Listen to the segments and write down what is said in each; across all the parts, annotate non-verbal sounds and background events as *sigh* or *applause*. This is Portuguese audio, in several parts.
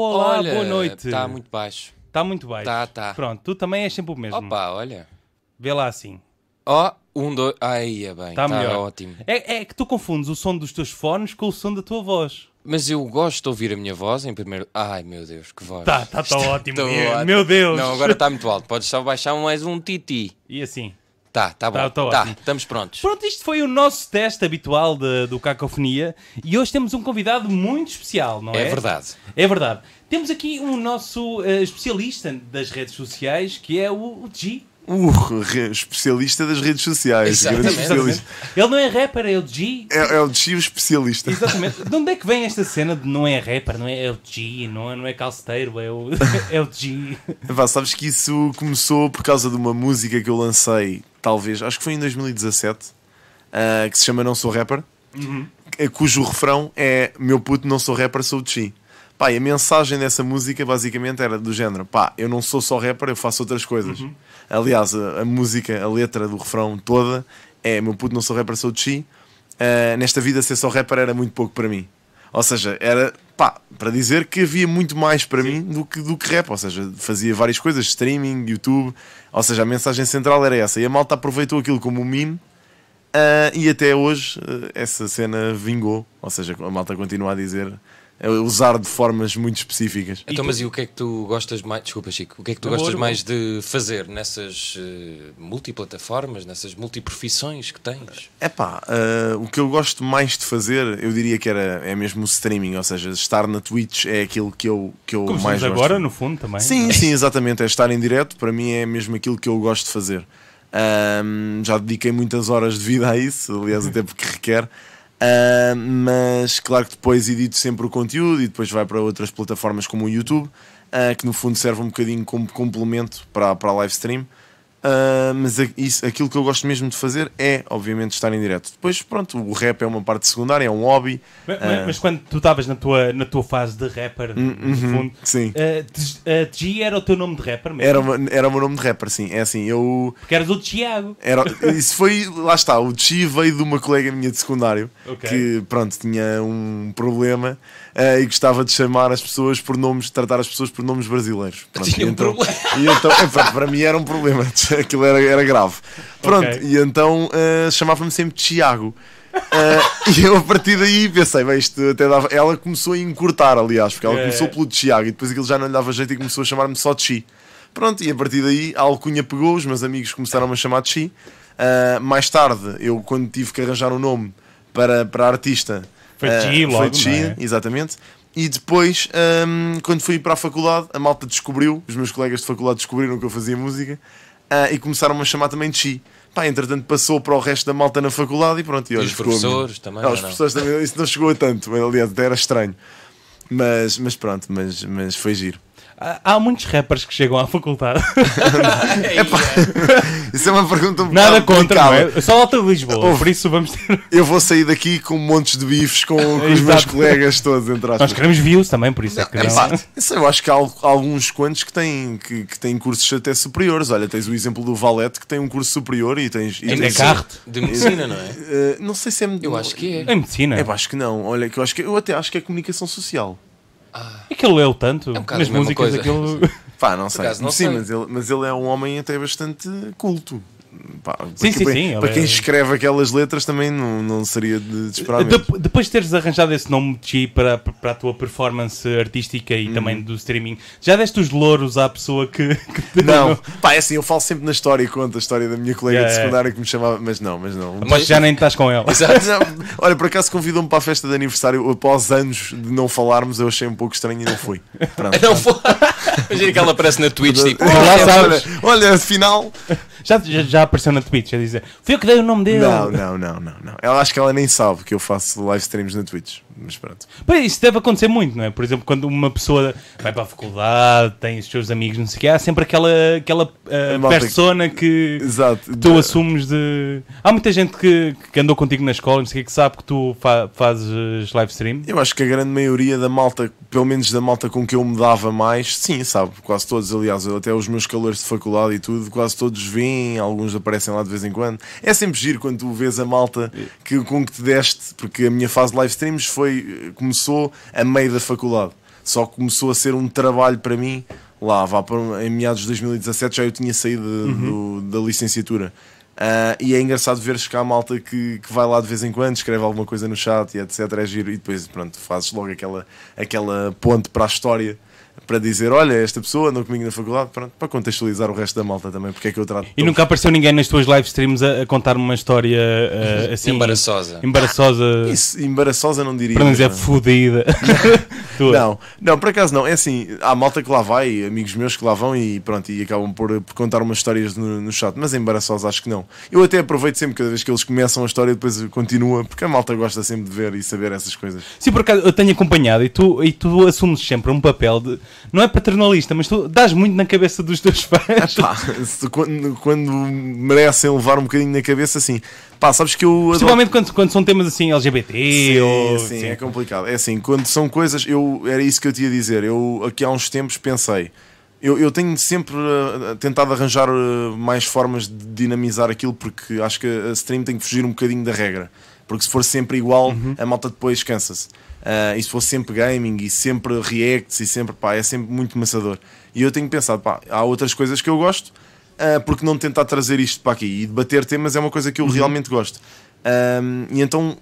olá, Olha, boa noite. Está muito baixo. Está muito baixo. Tá, tá. Pronto, tu também és sempre o mesmo. Opa, olha. Vê lá assim. Ó, um, dois. Aí é bem. Está Está melhor. ótimo. É, é que tu confundes o som dos teus fones com o som da tua voz. Mas eu gosto de ouvir a minha voz em primeiro. Ai meu Deus, que voz. Tá, tá, tá ótimo. Tá meu, ótimo. meu Deus. Não, agora está muito alto. Podes só baixar mais um titi. E assim. Tá, tá bom. Tá, tá Tá, estamos prontos. Pronto, isto foi o nosso teste habitual de- do Cacofonia e hoje temos um convidado muito especial, não é? É verdade. É verdade. Temos aqui um nosso eh, especialista das redes sociais que é o, o G. O especialista das redes sociais. Exatamente. Ele não é rapper, é o G. É, é o Chi o especialista. Exatamente. De onde é que vem esta cena de não é rapper, não é, é o G, não é, não é calceteiro, é o, *laughs* é o G. Epá, sabes que isso começou por causa de uma música que eu lancei, talvez, acho que foi em 2017, ah, que se chama Não Sou Rapper, eh, cujo refrão é Meu puto, não sou rapper, sou o Chi. Pá, e a mensagem dessa música basicamente era do género: pá, eu não sou só rapper, eu faço outras coisas. Aliás, a, a música, a letra do refrão toda é Meu puto, não sou rapper, sou o Chi. Ah, nesta vida, ser só rapper era muito pouco para mim. Ou seja, era pá, para dizer que havia muito mais para mim do que, do que rap. Ou seja, fazia várias coisas, streaming, YouTube. Ou seja, a mensagem central era essa. E a malta aproveitou aquilo como um meme. ah, e até hoje ah, essa cena vingou. Ou seja, a malta continua a dizer, usar de formas muito específicas. Então, mas e o que é que tu gostas mais? Desculpa, Chico. O que é que tu gostas mais de fazer nessas eh, multiplataformas, nessas multiprofissões que tens? Epá, ah, o que eu gosto mais de fazer, eu diria que era, é mesmo o streaming. Ou seja, estar na Twitch é aquilo que eu, que eu Como mais gosto. agora, no fundo, também. Sim, sim, exatamente. É estar em direto, para mim é mesmo aquilo que eu gosto de fazer. Ahm, já dediquei muitas horas de vida a isso, aliás, até porque requer. Ahm, mas claro que depois edito sempre o conteúdo e depois vai para outras plataformas como o YouTube, ah, que no fundo serve um bocadinho como complemento para, para a live stream. Ah, mas a- isso, aquilo que eu gosto mesmo de fazer é, obviamente, estar em direto. Depois, pronto, o rap é uma parte secundária, é um hobby. Mas, mas- mas quando tu estavas na tua, na tua fase de rapper, no fundo, Sim. eh, T- eh, G era o teu nome de rapper mesmo? Era, uma- era o meu nome de rapper, sim. É assim, eu. Porque eras o Tiago. Era, *laughs* isso foi, lá está, o Chi veio de uma colega minha de secundário Ok. que, pronto, tinha um problema eh, e gostava de chamar as pessoas por nomes, de tratar as pessoas por nomes brasileiros. Pronto, Tinha e um então, problema. E então, é, para mim era um problema, *laughs* aquilo era, era grave. Pronto, Ok. e então eh, chamava-me sempre Tiago. Eh, *laughs* e eu a partir daí pensei, bem, isto até dava. Ela começou a encurtar, aliás, porque ela É. começou pelo Tiago e depois aquilo já não lhe dava jeito e começou a chamar-me só Chi. Pronto, e a partir daí a alcunha pegou, os meus amigos começaram a chamar de Chi. Ah, mais tarde, eu quando tive que arranjar um nome para, para a artista, Foi ah, Chi logo, foi é? exatamente. E depois, ahm, quando fui para a faculdade, a malta descobriu, os meus colegas de faculdade descobriram que eu fazia música ah, e começaram-me a chamar também de Chi. Pá, entretanto passou para o resto da malta na faculdade e pronto. E, E olha, os ficou- professores também, Não, ou os não? professores também, isso não chegou a tanto, aliás, até era estranho. Mas, mas pronto, mas, mas foi giro. Há, muitos rappers que chegam à faculdade. *laughs* *laughs* Isso é uma pergunta um Nada contra, não é? Só alta de Lisboa. Por isso vamos ter. Eu vou sair daqui com montes de bifes com, com os meus colegas todos, entre Nós aspas. queremos views também, por isso é que não. Epá, isso eu acho que há al- alguns quantos que têm, que, que têm cursos até superiores. Olha, tens o exemplo do Valete que tem um curso superior e tens. E tens é carro. De medicina, não é? Eh, não sei se é. Eu acho que é. Em medicina. É, pá, acho que não. Olha, que eu acho que eu até acho que é comunicação social. Aquilo leu tanto. É um nas músicas coisa. daquilo. *laughs* Pá, não sei. acaso não sim, sei. Mas, ele, mas ele é um homem até bastante culto. Pá, Sim, para, sim, para- sim, para quem é- escreve aquelas letras também não, não seria de, de esperar. Dep- depois de teres arranjado esse nome de Chi para, para a tua performance artística e Uhum. também do streaming, já deste os louros à pessoa que, *laughs* que te Não, pá, é assim, eu falo sempre na história e conto a história da minha colega Yeah, de secundária que me chamava, mas não, mas não. Mas já nem estás com ela. *laughs* Olha, por acaso convidou-me para a festa de aniversário após anos de não falarmos, eu achei um pouco estranho e não fui. Pronto. Não foi. Imagina que ela aparece na Twitch, tipo. Olha, olha, afinal. Já, já, já apareceu na Twitch a dizer fui eu que dei o nome dele. Não, não, não, não, não. Ela acho que ela nem sabe que eu faço live streams na Twitch. Mas pronto. Pois, isso deve acontecer muito, não é? Por exemplo, quando uma pessoa vai para a faculdade, tem os seus amigos, não sei o quê, há sempre aquela, aquela que- persona que Exato. tu assumes de. Há muita gente que, que andou contigo na escola, não sei o quê, que sabe que tu fa- fazes live stream. Eu acho que a grande maioria da malta, pelo menos da malta com que eu me dava mais, sim, sabe, quase todos, aliás, até os meus calores de faculdade e tudo, quase todos vêm, alguns aparecem lá de vez em quando. É sempre giro quando tu vês a malta que, com que te deste, porque a minha fase de live streams foi, começou a meio da faculdade. Só começou a ser um trabalho para mim. Lá, vá para, em meados de 2017 já eu tinha saído de- do- da licenciatura. Ah, e é engraçado ver cá a malta que, que vai lá de vez em quando, escreve alguma coisa no chat e etc. É giro. E depois, pronto, fazes logo aquela, aquela ponte para a história para dizer: Olha, esta pessoa andou comigo na faculdade, pronto, para contextualizar o resto da malta também, porque é que eu trato. E nunca apareceu ninguém nas tuas live streams a, a contar uma história eh, assim. Embaraçosa. Embaraçosa. Isso, embaraçosa não diria. Para não dizer mas- fodida. *laughs* Tua. Não, não, por acaso não. É assim, há malta que lá vai, amigos meus que lá vão e pronto, e acabam por, por contar umas histórias no, no chat, mas embaraçosa acho que não. Eu até aproveito sempre, cada vez que eles começam a história, depois continua, porque a malta gosta sempre de ver e saber essas coisas. Sim, por acaso eu tenho acompanhado e tu, e tu assumes sempre um papel de. Não é paternalista, mas tu dás muito na cabeça dos teus fãs. Pá, se- quando, quando merecem levar um bocadinho na cabeça, assim, pá, sabes que eu adoro. Principalmente quando, quando são temas assim LGBT Sim, ou. sim, sim. é complicado. É assim, quando são coisas, eu era isso que eu te ia dizer. Eu aqui há uns tempos pensei, eu, eu tenho sempre uh, tentado arranjar uh, mais formas de dinamizar aquilo porque acho que a stream tem que fugir um bocadinho da regra. Porque se for sempre igual, a malta depois cansa-se. Uh, e se for sempre gaming e sempre reacts e sempre, pá, é sempre muito maçador. E eu tenho pensado, pá, há outras coisas que eu gosto, uh, porque não tentar trazer isto para aqui e debater temas é uma coisa que eu realmente gosto. Um, e então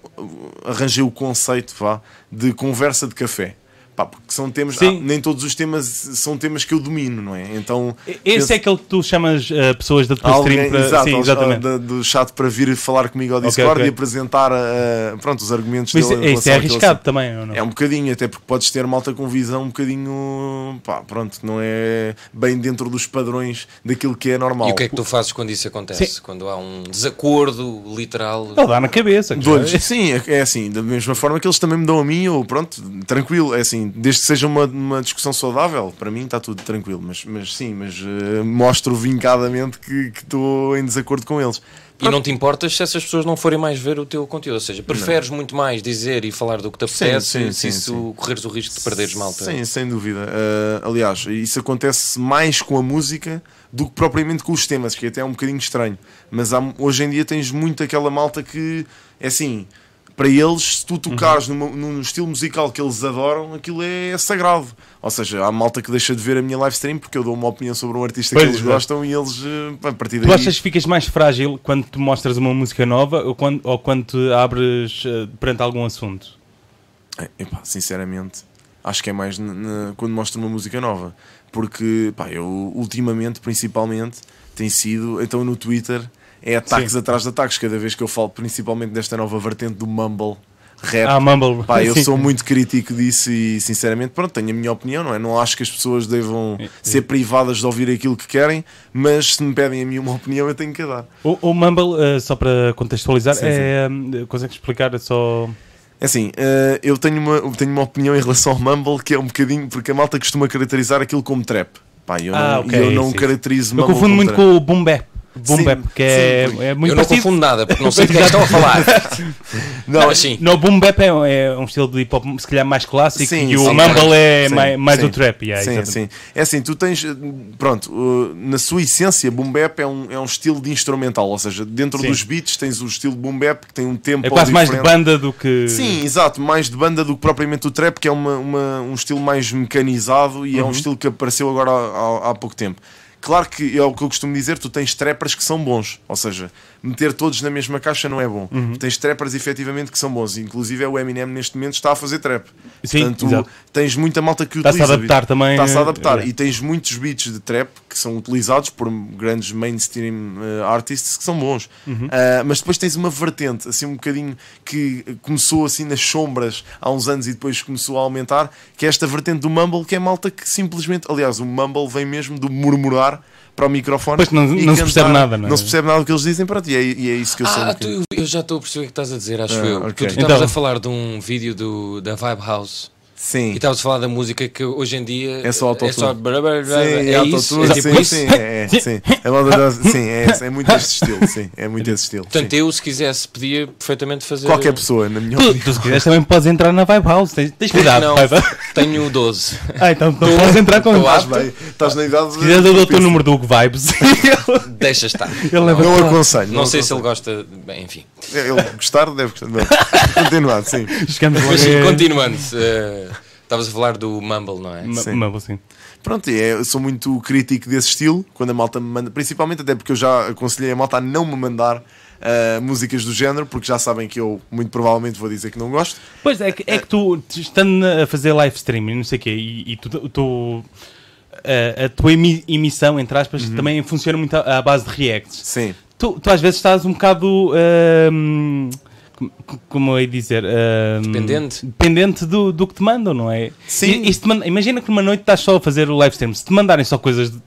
arranjei o conceito vá, de conversa de café. Pá, porque são temas, Sim. ah, nem todos os temas são temas que eu domino, não é? Então Esse penso- é aquele que tu chamas eh, pessoas da tua Alguém, stream para. exato, sim, exatamente. da- do chat para vir falar comigo ao Discord ok. e apresentar uh, pronto, os argumentos Mas isso, dele isso é arriscado também, ou não? é um bocadinho, até porque podes ter malta com visão um bocadinho, pá, pronto, não é bem dentro dos padrões daquilo que é normal. E o que é que tu fazes quando isso acontece? Sim. Quando há um desacordo literal? Ele dá na cabeça. Sim, é, é assim, da mesma forma que eles também me dão a mim, ou pronto, tranquilo, é assim, desde que seja uma, uma discussão saudável, para mim está tudo tranquilo, mas, mas sim, mas eh, mostro vincadamente que estou em desacordo com eles. E não te importas se essas pessoas não forem mais ver o teu conteúdo? Ou seja, preferes muito mais dizer e falar do que te Sim, apetece sim, se sim, isso sim. correres o risco de perderes malta? Sim, sem dúvida. Uh, aliás, isso acontece mais com a música do que propriamente com os temas, que até é um bocadinho estranho. Mas há- hoje em dia tens muito aquela malta que é assim. Para eles, se tu tocares Uhum. numa- num estilo musical que eles adoram, aquilo é sagrado. Ou seja, há malta que deixa de ver a minha live stream porque eu dou uma opinião sobre um artista Pois, que eles exato. gostam e eles, uh, a partir Tu daí. achas que ficas mais frágil quando tu mostras uma música nova ou quando, ou quando te abres eh, perante algum assunto? É, epá, sinceramente, acho que é mais quando mostro uma música nova. Porque, pá, eu ultimamente, principalmente, tem sido, então no Twitter, é ataques Sim. atrás de ataques. Cada vez que eu falo, principalmente desta nova vertente do Mumble Rap. Ah, Mumble. Pá, eu *laughs* Sim. sou muito crítico disso e sinceramente, pronto, tenho a minha opinião, não é? Não acho que as pessoas devam ser privadas de ouvir aquilo que querem, mas se me pedem a mim uma opinião, eu tenho que dar. O, o Mumble, eh, só para contextualizar, Sim, é. eh, Consegues explicar só. É assim, eh, eu tenho uma, eu tenho uma opinião em relação ao Mumble que é um bocadinho, porque a malta costuma caracterizar aquilo como trap. Pá, eu Ah, não, ok, eu não sim. caracterizo Eu Mumble confundo como muito trap. com o Boom Bap. Boom Sim, Bap, que é, sim. é muito eu não parecido. confundo nada, porque não sei de quem estão a falar. *laughs* Não, Mas sim. No, o Boom Bap é, é um estilo de hip hop se calhar mais clássico Sim, e o Mumble é sim, mais, mais sim. o trap. yeah, sim, exatamente. sim. É assim, tu tens, pronto, na sua essência, boom bap é um, é um estilo de instrumental, ou seja, dentro Sim. dos beats tens o estilo boom bap que tem um tempo É quase mais de banda do que. Sim, exato, mais de banda do que propriamente o trap, que é uma, uma- um estilo mais mecanizado e é Uhum. um estilo que apareceu agora há, há- há pouco tempo. Claro que é o que eu costumo dizer, tu tens trappers que são bons, ou seja, meter todos na mesma caixa não é bom. Uhum. Tens trappers efetivamente que são bons, inclusive é o Eminem neste momento está a fazer trap. Sim, Portanto, exato. tens muita malta que Está-se a utiliza. adaptar também, Está-se a adaptar. é. E tens muitos beats de trap que são utilizados por grandes mainstream eh, artists que são bons. Uhum. Ah, mas depois tens uma vertente, assim um bocadinho que começou assim nas sombras há uns anos e depois começou a aumentar, que é esta vertente do mumble, que é malta que simplesmente, aliás, o mumble vem mesmo do murmurar para o microfone. Pois não- não se percebe nada, não é? se percebe nada do que eles dizem, pronto, e é, e é isso que eu sou. um Ah, tu- eu já estou a perceber o que estás a dizer, acho Ah, eu. ok. Tu tu estavas Então. a falar de um vídeo do, da Vibe House Sim. e estavas a falar da música que hoje em dia É só autotune. É só blá, blá, blá, Sim, é, é isso, autotune, é tipo sim, isso. sim, é, é, *laughs* sim. É, esse, é muito esse estilo, sim, é muito esse estilo. Portanto, sim. eu, se quisesse, podia perfeitamente fazer. Qualquer pessoa, na minha Tu, opinião. tu, se quiseres também podes entrar na Vibe House. Tens, tens cuidado. Não, Vibe. tenho 12. Ah, então, então podes entrar com ele. Estás bem, estás na idade Se quiseres, eu dou-te o número do Hugo Vibes. *laughs* Deixa estar. Ele leva Não aconselho. Não sei se ele gosta. Bem, enfim. Ele gostar, deve gostar. Não. *laughs* Continuar, sim. Chegamos Mas continuando. eh, Estavas a falar do Mumble, não é? Sim. Mumble, sim. Pronto, é, eu sou muito crítico desse estilo, quando a malta me manda, principalmente até porque eu já aconselhei a malta a não me mandar ah, músicas do género, porque já sabem que eu muito provavelmente vou dizer que não gosto. Pois é que, é que tu, estando a fazer live streaming, não sei o quê, e, e tu, tu- a, a tua emi- emissão, entre aspas, Uhum. também funciona muito à, à base de reacts. Sim. Tu, tu às vezes estás um bocado. ahm, como- eu ia dizer? Dependente. Dependente do, do que te mandam, não é? Sim. E- e manda- imagina que numa noite estás só a fazer o live stream. Se te mandarem só coisas de,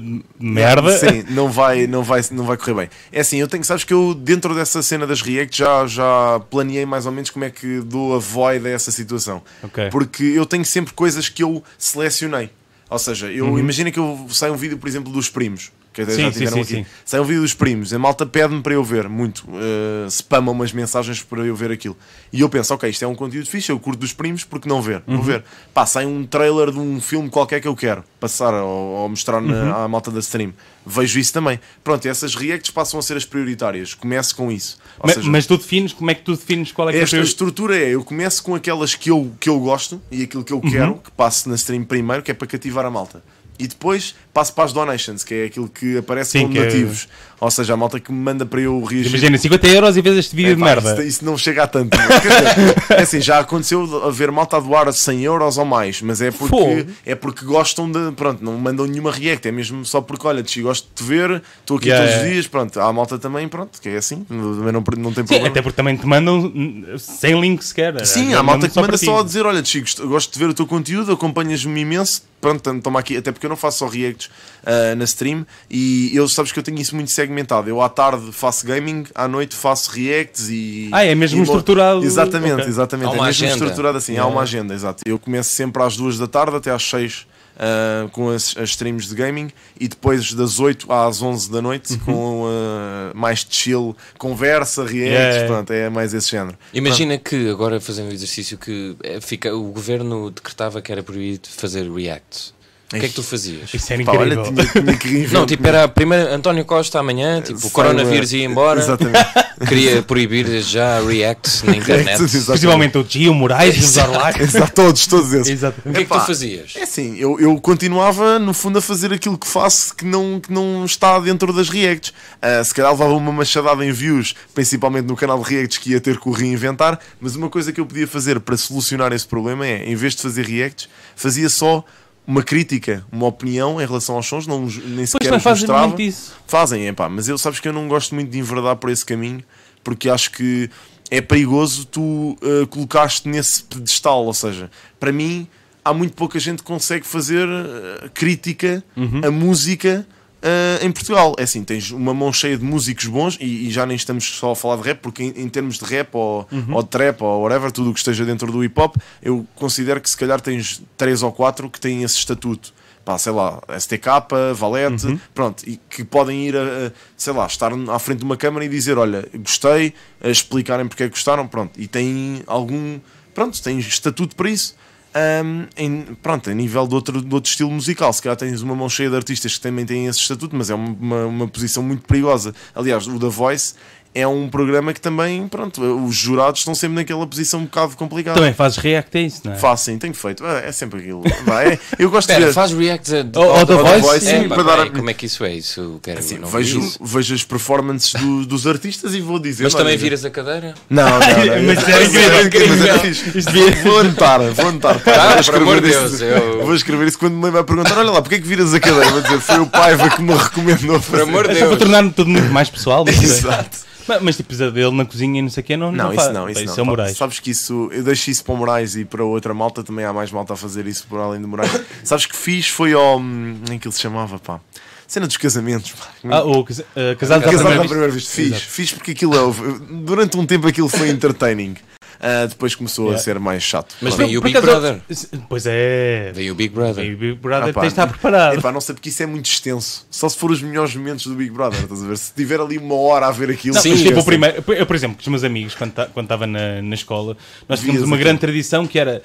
de merda. Sim, *laughs* não vai, não, vai, não vai correr bem. É assim, eu tenho, sabes que eu dentro dessa cena das React já, já planeei mais ou menos como é que dou a void a essa situação. Ok. Porque eu tenho sempre coisas que eu selecionei. Ou seja, eu Uhum. imagina que eu saio um vídeo, por exemplo, dos primos. Que até Sim, já tiveram sim, aqui. sim. Sai um vídeo dos primos, a malta pede-me para eu ver muito, uh, spama umas mensagens para eu ver aquilo. E eu penso, ok, isto é um conteúdo fixe, eu curto dos primos, porque não ver? Uhum. Vou ver. Pá, sai um trailer de um filme qualquer que eu quero passar ou, ou mostrar na, Uhum. à malta da stream. Vejo isso também. Pronto, essas reacts passam a ser as prioritárias. Começo com isso. Ou Ma- seja, mas tu defines, como é que tu defines qual é que é a estrutura é, eu começo com aquelas que eu, que eu gosto e aquilo que eu Uhum. quero, que passe na stream primeiro, que é para cativar a malta. E depois passo para as donations, que é aquilo que aparece Sim, como que é- nativos. Ou seja, a malta que me manda para eu reagir. Imagina, 50 euros e vês este vídeo É, de pá, merda. Isso, isso não chega a tanto. *laughs* É assim, já aconteceu haver malta a doar 100 euros ou mais, mas é porque, é porque gostam de. Pronto, não mandam nenhuma react, é mesmo só porque, olha, te gosto de te ver, estou aqui Yeah, todos os dias. Pronto, há a malta também, pronto, que é assim, também não, não tem Sim, problema. até porque também te mandam sem link sequer. Sim, É há malta que manda para só a dizer: Olha, Chico, gosto- gosto de ver o teu conteúdo, acompanhas-me imenso. Pronto, toma aqui, até porque eu não faço só reacts ah, na stream e eu sabes que eu tenho isso muito segmentado. Eu à tarde faço gaming, à noite faço reacts e. Ah, é mesmo e mo- estruturado. Exatamente, Ok. exatamente. Há é uma mesmo agenda. estruturado assim, há uma agenda, exato. Eu começo sempre às duas da tarde até às 6 ah, com as, as streams de gaming e depois das 8 às 11 da noite Uhum. com ah, mais chill, conversa, reacts, Yeah. pronto, é mais esse género. Imagina que agora fazendo o exercício que fica, o governo decretava que era proibido fazer reacts. O que é que tu fazias? Isso era Pá, olha, incrível. tinha, tinha que. *laughs* Não, tipo, era primeiro António Costa amanhã, tipo, o coronavírus ia embora, Exatamente. *laughs* queria proibir já reacts na internet. Exatamente. Principalmente o Gio Moraes e os Orlac. *laughs* Exato, todos, todos esses. Exato. O que é que tu fazias? É assim, eu, eu continuava no fundo a fazer aquilo que faço que não, que não está dentro das reacts. Ah, se calhar levava uma machadada em views, principalmente no canal de reacts que ia ter que o reinventar, mas uma coisa que eu podia fazer para solucionar esse problema é, em vez de fazer reacts, fazia só uma crítica, uma opinião em relação aos sons, não, nem Pois sequer os fazem mostrava. muito isso. Fazem, é pá, mas eu sabes que eu não gosto muito de enverdar por esse caminho porque acho que é perigoso tu uh, colocaste nesse pedestal. Ou seja, para mim, há muito pouca gente que consegue fazer uh, crítica a música. Uh, em Portugal, é assim, tens uma mão cheia de músicos bons e, e já nem estamos só a falar de rap, porque em, em termos de rap ou, ou de trap ou whatever, tudo o que esteja dentro do hip hop, eu considero que se calhar tens três ou quatro que têm esse estatuto. Pá, sei lá, STK, Valete, pronto, e que podem ir a, a, sei lá, estar à frente de uma câmara e dizer, olha, gostei, a explicarem porque é que gostaram, pronto, e têm algum, pronto, têm estatuto para isso. Ahm, em, pronto, a nível de outro, de outro estilo musical, se calhar tens uma mão cheia de artistas que também têm esse estatuto, mas é uma, uma, uma posição muito perigosa. Aliás, o The Voice é um programa que também, pronto, os jurados estão sempre naquela posição um bocado complicada. Também fazes react a isso, não é? Faço, sim, tenho feito. É, é sempre aquilo. Vai, é- eu gosto de Espera, ver. faz reacts a... Ao The Voice? Voice, É, sim, pá, para dar a- Como é que isso é? Isso quero Assim, vejo, isso. vejo as performances do- dos artistas e vou dizer. Mas também viras a cadeira? Não, não, não. *laughs* Mas incrível. devia- Vou anotar, vou anotar. Ah, vou por amor de escrever Deus, isso. eu- Vou escrever isso quando me vai perguntar: olha lá, porque é que viras a cadeira? Vou dizer, foi o Paiva que me recomendou Por fazer. amor de É só para Deus. tornar tudo muito mais pessoal. *laughs* Exato. Mas, mas tipo, dele na cozinha e não sei o quê, não, Não, não isso faz. não, isso não. é o Moraes. Sabes que isso, eu deixo isso para o Moraes e para outra malta, também há mais malta a fazer isso por além do Moraes. *coughs* Sabes que fiz foi ao. hum, Em que ele se chamava, pá? Cena dos casamentos. Ah, o casa- uh, casado pela Casado primeira à primeira vez. Fiz, Exato. fiz porque aquilo é. Durante um tempo aquilo foi *laughs* entertaining. Ah, depois começou Yeah. a ser mais chato. Mas vem o Por Big Brother. Pois é. Veio o Big Brother. Vem o Big Brother Ah, pá, tens de estar preparado. Epá, não sei porque isso é muito extenso. Só se for os melhores momentos do Big Brother, estás a ver? Se tiver ali uma hora a ver aquilo, Não, Sim, tipo, o primeiro, eu, por exemplo, com os meus amigos, quando ta- quando estava na, na escola, nós tínhamos Vias uma grande tradição que era.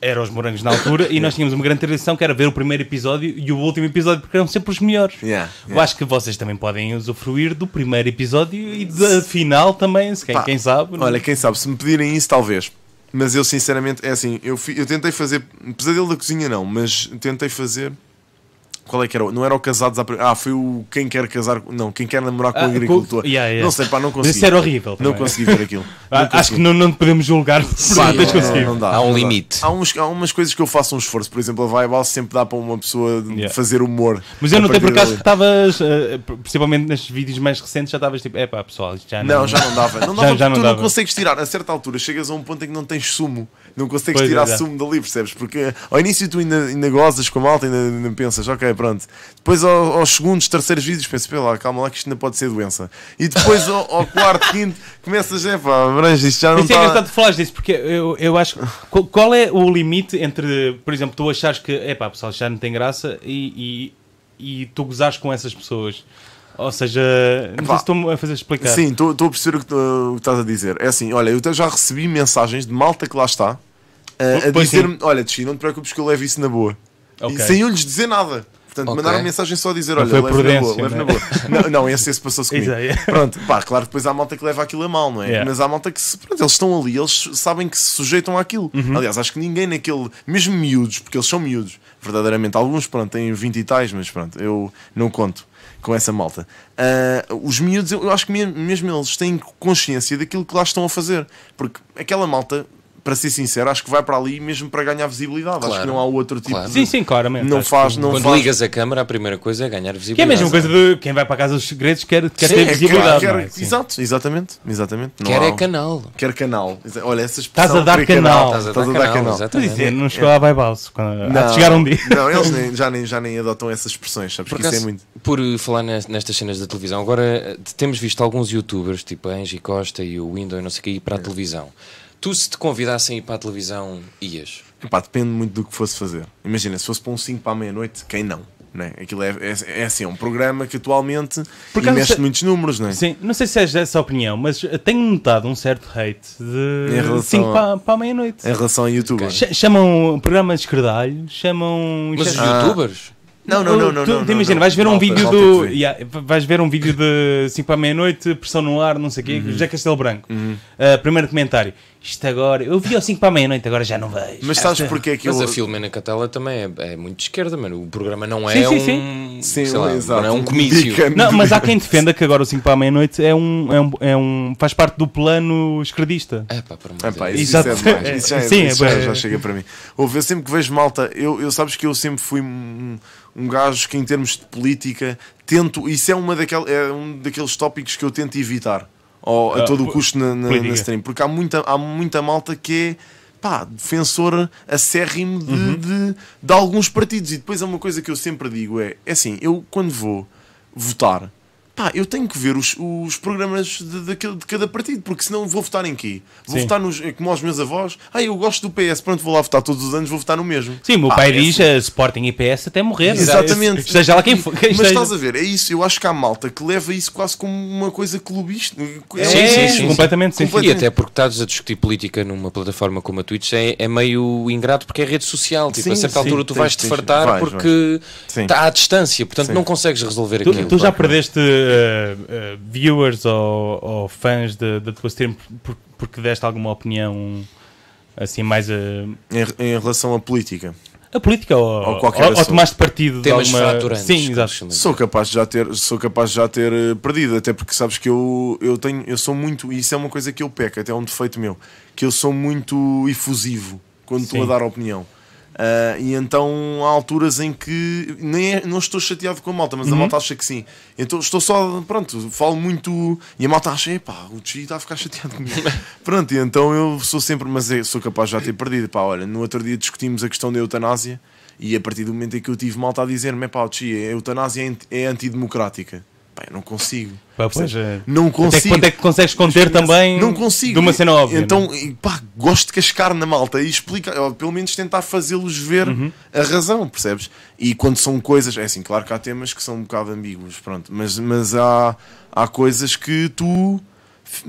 Era os morangos na altura, e nós tínhamos uma grande tradição que era ver o primeiro episódio e o último episódio, porque eram sempre os melhores. Yeah, Eu yeah. acho que vocês também podem usufruir do primeiro episódio e da final também, se quem, Pá, quem sabe. não- Olha, quem sabe, se me pedirem isso, talvez. Mas eu sinceramente, é assim, eu, eu tentei fazer. Pesadelo da cozinha não, mas tentei fazer. Qual é que era? Não era o casados à pri- Ah, foi o quem quer casar. Não, quem quer namorar com Ah, o agricultor. com- yeah, yeah. Não sei, pá, não consegui. isso era horrível. Não também. consegui ver aquilo. *laughs* Não Ah, Acho que não, não podemos julgar por Pá, não não, não, conseguido. não dá, Há um não limite. Há, uns, há umas coisas que eu faço um esforço. Por exemplo, a Vibe sempre dá para uma pessoa Yeah. fazer humor. Mas eu a notei por acaso que estavas, eh, principalmente nestes vídeos mais recentes, já estavas tipo, é pá, pessoal, isto já não. Não, já não dava. Não Já- dava já porque não tu dava. não consegues tirar. A certa altura chegas a um ponto em que não tens sumo. Não consegues Pois é, tirar já. sumo dali, percebes? Porque ao início tu ainda, ainda gozas com a malta, ainda, ainda pensas, ok, pronto. Depois ao- aos segundos, terceiros vídeos, pensas, pê lá, calma lá que isto ainda pode ser doença. E depois ao, ao quarto, *laughs* quinto, começas, é pá, Branja, isto já não Isso é está. engraçado de falares disso, porque eu, eu acho. Qual, qual é o limite entre, por exemplo, tu achares que, é pá, pessoal, já não tem graça e, e, e tu gozares com essas pessoas? Ou seja, não sei se estou a fazer explicar. Sim, estou a perceber o que, o que estás a dizer. É assim, olha, eu já recebi mensagens de malta que lá está uh, a Pois dizer-me: olha, Tchi, não te preocupes que eu levo isso na boa. Ok. E sem eu lhes dizer nada. Portanto, Ok. mandaram mensagem só a dizer: olha, leve na boa, leve na né? boa. *laughs* não, não, esse, esse passou-se comigo. Aí. Pronto, pá, claro, depois há malta que leva aquilo a mal, não é? Yeah. Mas há malta que, se, pronto, eles estão ali, eles sabem que se sujeitam àquilo. Uhum. Aliás, acho que ninguém naquele, mesmo miúdos, porque eles são miúdos, verdadeiramente. Alguns, pronto, têm 20 e tais, mas pronto, eu não conto com essa malta. Ah, os miúdos, eu, acho que me- mesmo eles têm consciência daquilo que lá estão a fazer. Porque aquela malta, para ser sincero, acho que vai para ali mesmo para ganhar visibilidade. Acho Claro. que não há outro tipo Claro. de. Sim, sim, claramente. Não acho faz, não Quando faz. ligas a câmera, a primeira coisa é ganhar visibilidade. Que é a mesma coisa de quem vai para a Casa dos Segredos quer, quer Sim, ter é, visibilidade. Quer- não é? Exato, exatamente. exatamente. Não Quer há- é canal. Quer canal. Olha, essa Estás a dar canal. Estás a dar a dar canal, exatamente. isso não chegou à. Quando... Há de chegar um dia. Não, eles nem- já, nem, já nem adotam essas expressões, sabes? Por é muito. por eh, falar nes- nestas cenas da televisão, agora eh, temos visto alguns youtubers, tipo a Angie Costa e o Window e não sei o que, ir É. para a televisão. Tu, se te convidassem a ir para a televisão, ias? Epá, depende muito do que fosse fazer. Imagina, se fosse para um 5 para a meia-noite, quem não? Né? Aquilo é, é, é assim, é um programa que atualmente mexe se- muitos números, não é? Sim, não sei se és dessa opinião, mas tenho notado um certo hate Em de relação 5 a- para, para a meia-noite. Em relação a YouTube. Ch- Chamam programas de escredalho, chamam. Mas os Ah. youtubers? Não, não, não, não. Tu- não, não, imagina, não. vais ver um Malta- vídeo do. Yeah, vais ver um vídeo de 5 para a meia-noite, pressão no ar, não sei o quê, Uhum. José Castelo Branco. Uh, primeiro comentário. Isto agora. Eu vi ao 5 para a meia-noite, agora já não vejo. Mas sabes porque é que Mas eu. a Filomena Catela também é, é muito de esquerda, mano. O programa não é Sim, sim, um. sim. Sim, sei lá, exato. não é um comício. Não, mas há quem defenda que agora o 5 para a meia-noite é um, é, um, é um. faz parte do plano escredista. É pá, amor Ah, de pá, isso, isso é Exato. demais. Isso já, é- Sim, isso é já- bué- já chega para mim. Ouve, eu sempre que vejo malta, eu, eu sabes que eu sempre fui um, um gajo que, em termos de política, tento. Isso é, uma daquel, é um daqueles tópicos que eu tento evitar ao- a Ah, todo o custo na, na, na stream. Porque há muita, há muita malta que é. Pá, defensor acérrimo de, Uhum. de, de alguns partidos. E depois é uma coisa que eu sempre digo: é, é assim, eu quando vou votar, pá, eu tenho que ver os, os programas de, daquele- de cada partido, porque senão vou votar em quê? Vou Sim. votar nos, como aos meus avós. Ah, eu gosto do PS, pronto, vou lá votar todos os anos, vou votar no mesmo. Sim, o meu Pá, pai é diz assim. eh, Sporting e PS até morrer. Exatamente. Esteja lá quem for. quem Mas esteja. estás a ver, é isso. Eu acho que há malta que leva isso quase como uma coisa clubista. É, Sim, sim, sim, completamente sim. E até porque estás a discutir política numa plataforma como a Twitch é, é meio ingrato porque é rede social. Tipo, Sim, a certa sim, altura tu vais-te fartar vais, porque está à distância, portanto Sim. não consegues resolver Tu, aquilo. tu já claro que não. perdeste eh, eh, viewers ou, ou fãs da tua stream por- porque deste alguma opinião assim mais a, Em, em relação à política, a política ou, Ou qualquer ou, ou tomaste partido de Temas alguma... fraturantes. Sim, exato. sou capaz de já ter, sou capaz de já ter eh, perdido, até porque sabes que eu, eu tenho, eu sou muito, e isso é uma coisa que eu peco, até é um defeito meu, que eu sou muito efusivo quando estou Sim. a dar opinião. Ah, e então há alturas em que nem é- não estou chateado com a malta, mas Uhum. a malta acha que sim. Então estou só, pronto, falo muito e a malta acha, epá, o Chi está a ficar chateado comigo. *laughs* pronto, e então eu sou sempre, mas é- sou capaz de já ter perdido. Pá, olha, no outro dia discutimos a questão da eutanásia e a partir do momento em que eu tive malta a dizer-me, pá, o Chi, a eutanásia é é antidemocrática. Pá, eu não consigo. Pá, pois, eh, Não Até que consigo. ponto é que consegues conter também Não consigo. de uma cena óbvia? Então, não é? pá, gosto de cascar na malta e explicar, ou pelo menos tentar fazê-los ver Uhum. a razão, percebes? E quando são coisas, é assim, claro que há temas que são um bocado ambíguos, pronto, mas, mas há, há coisas que tu.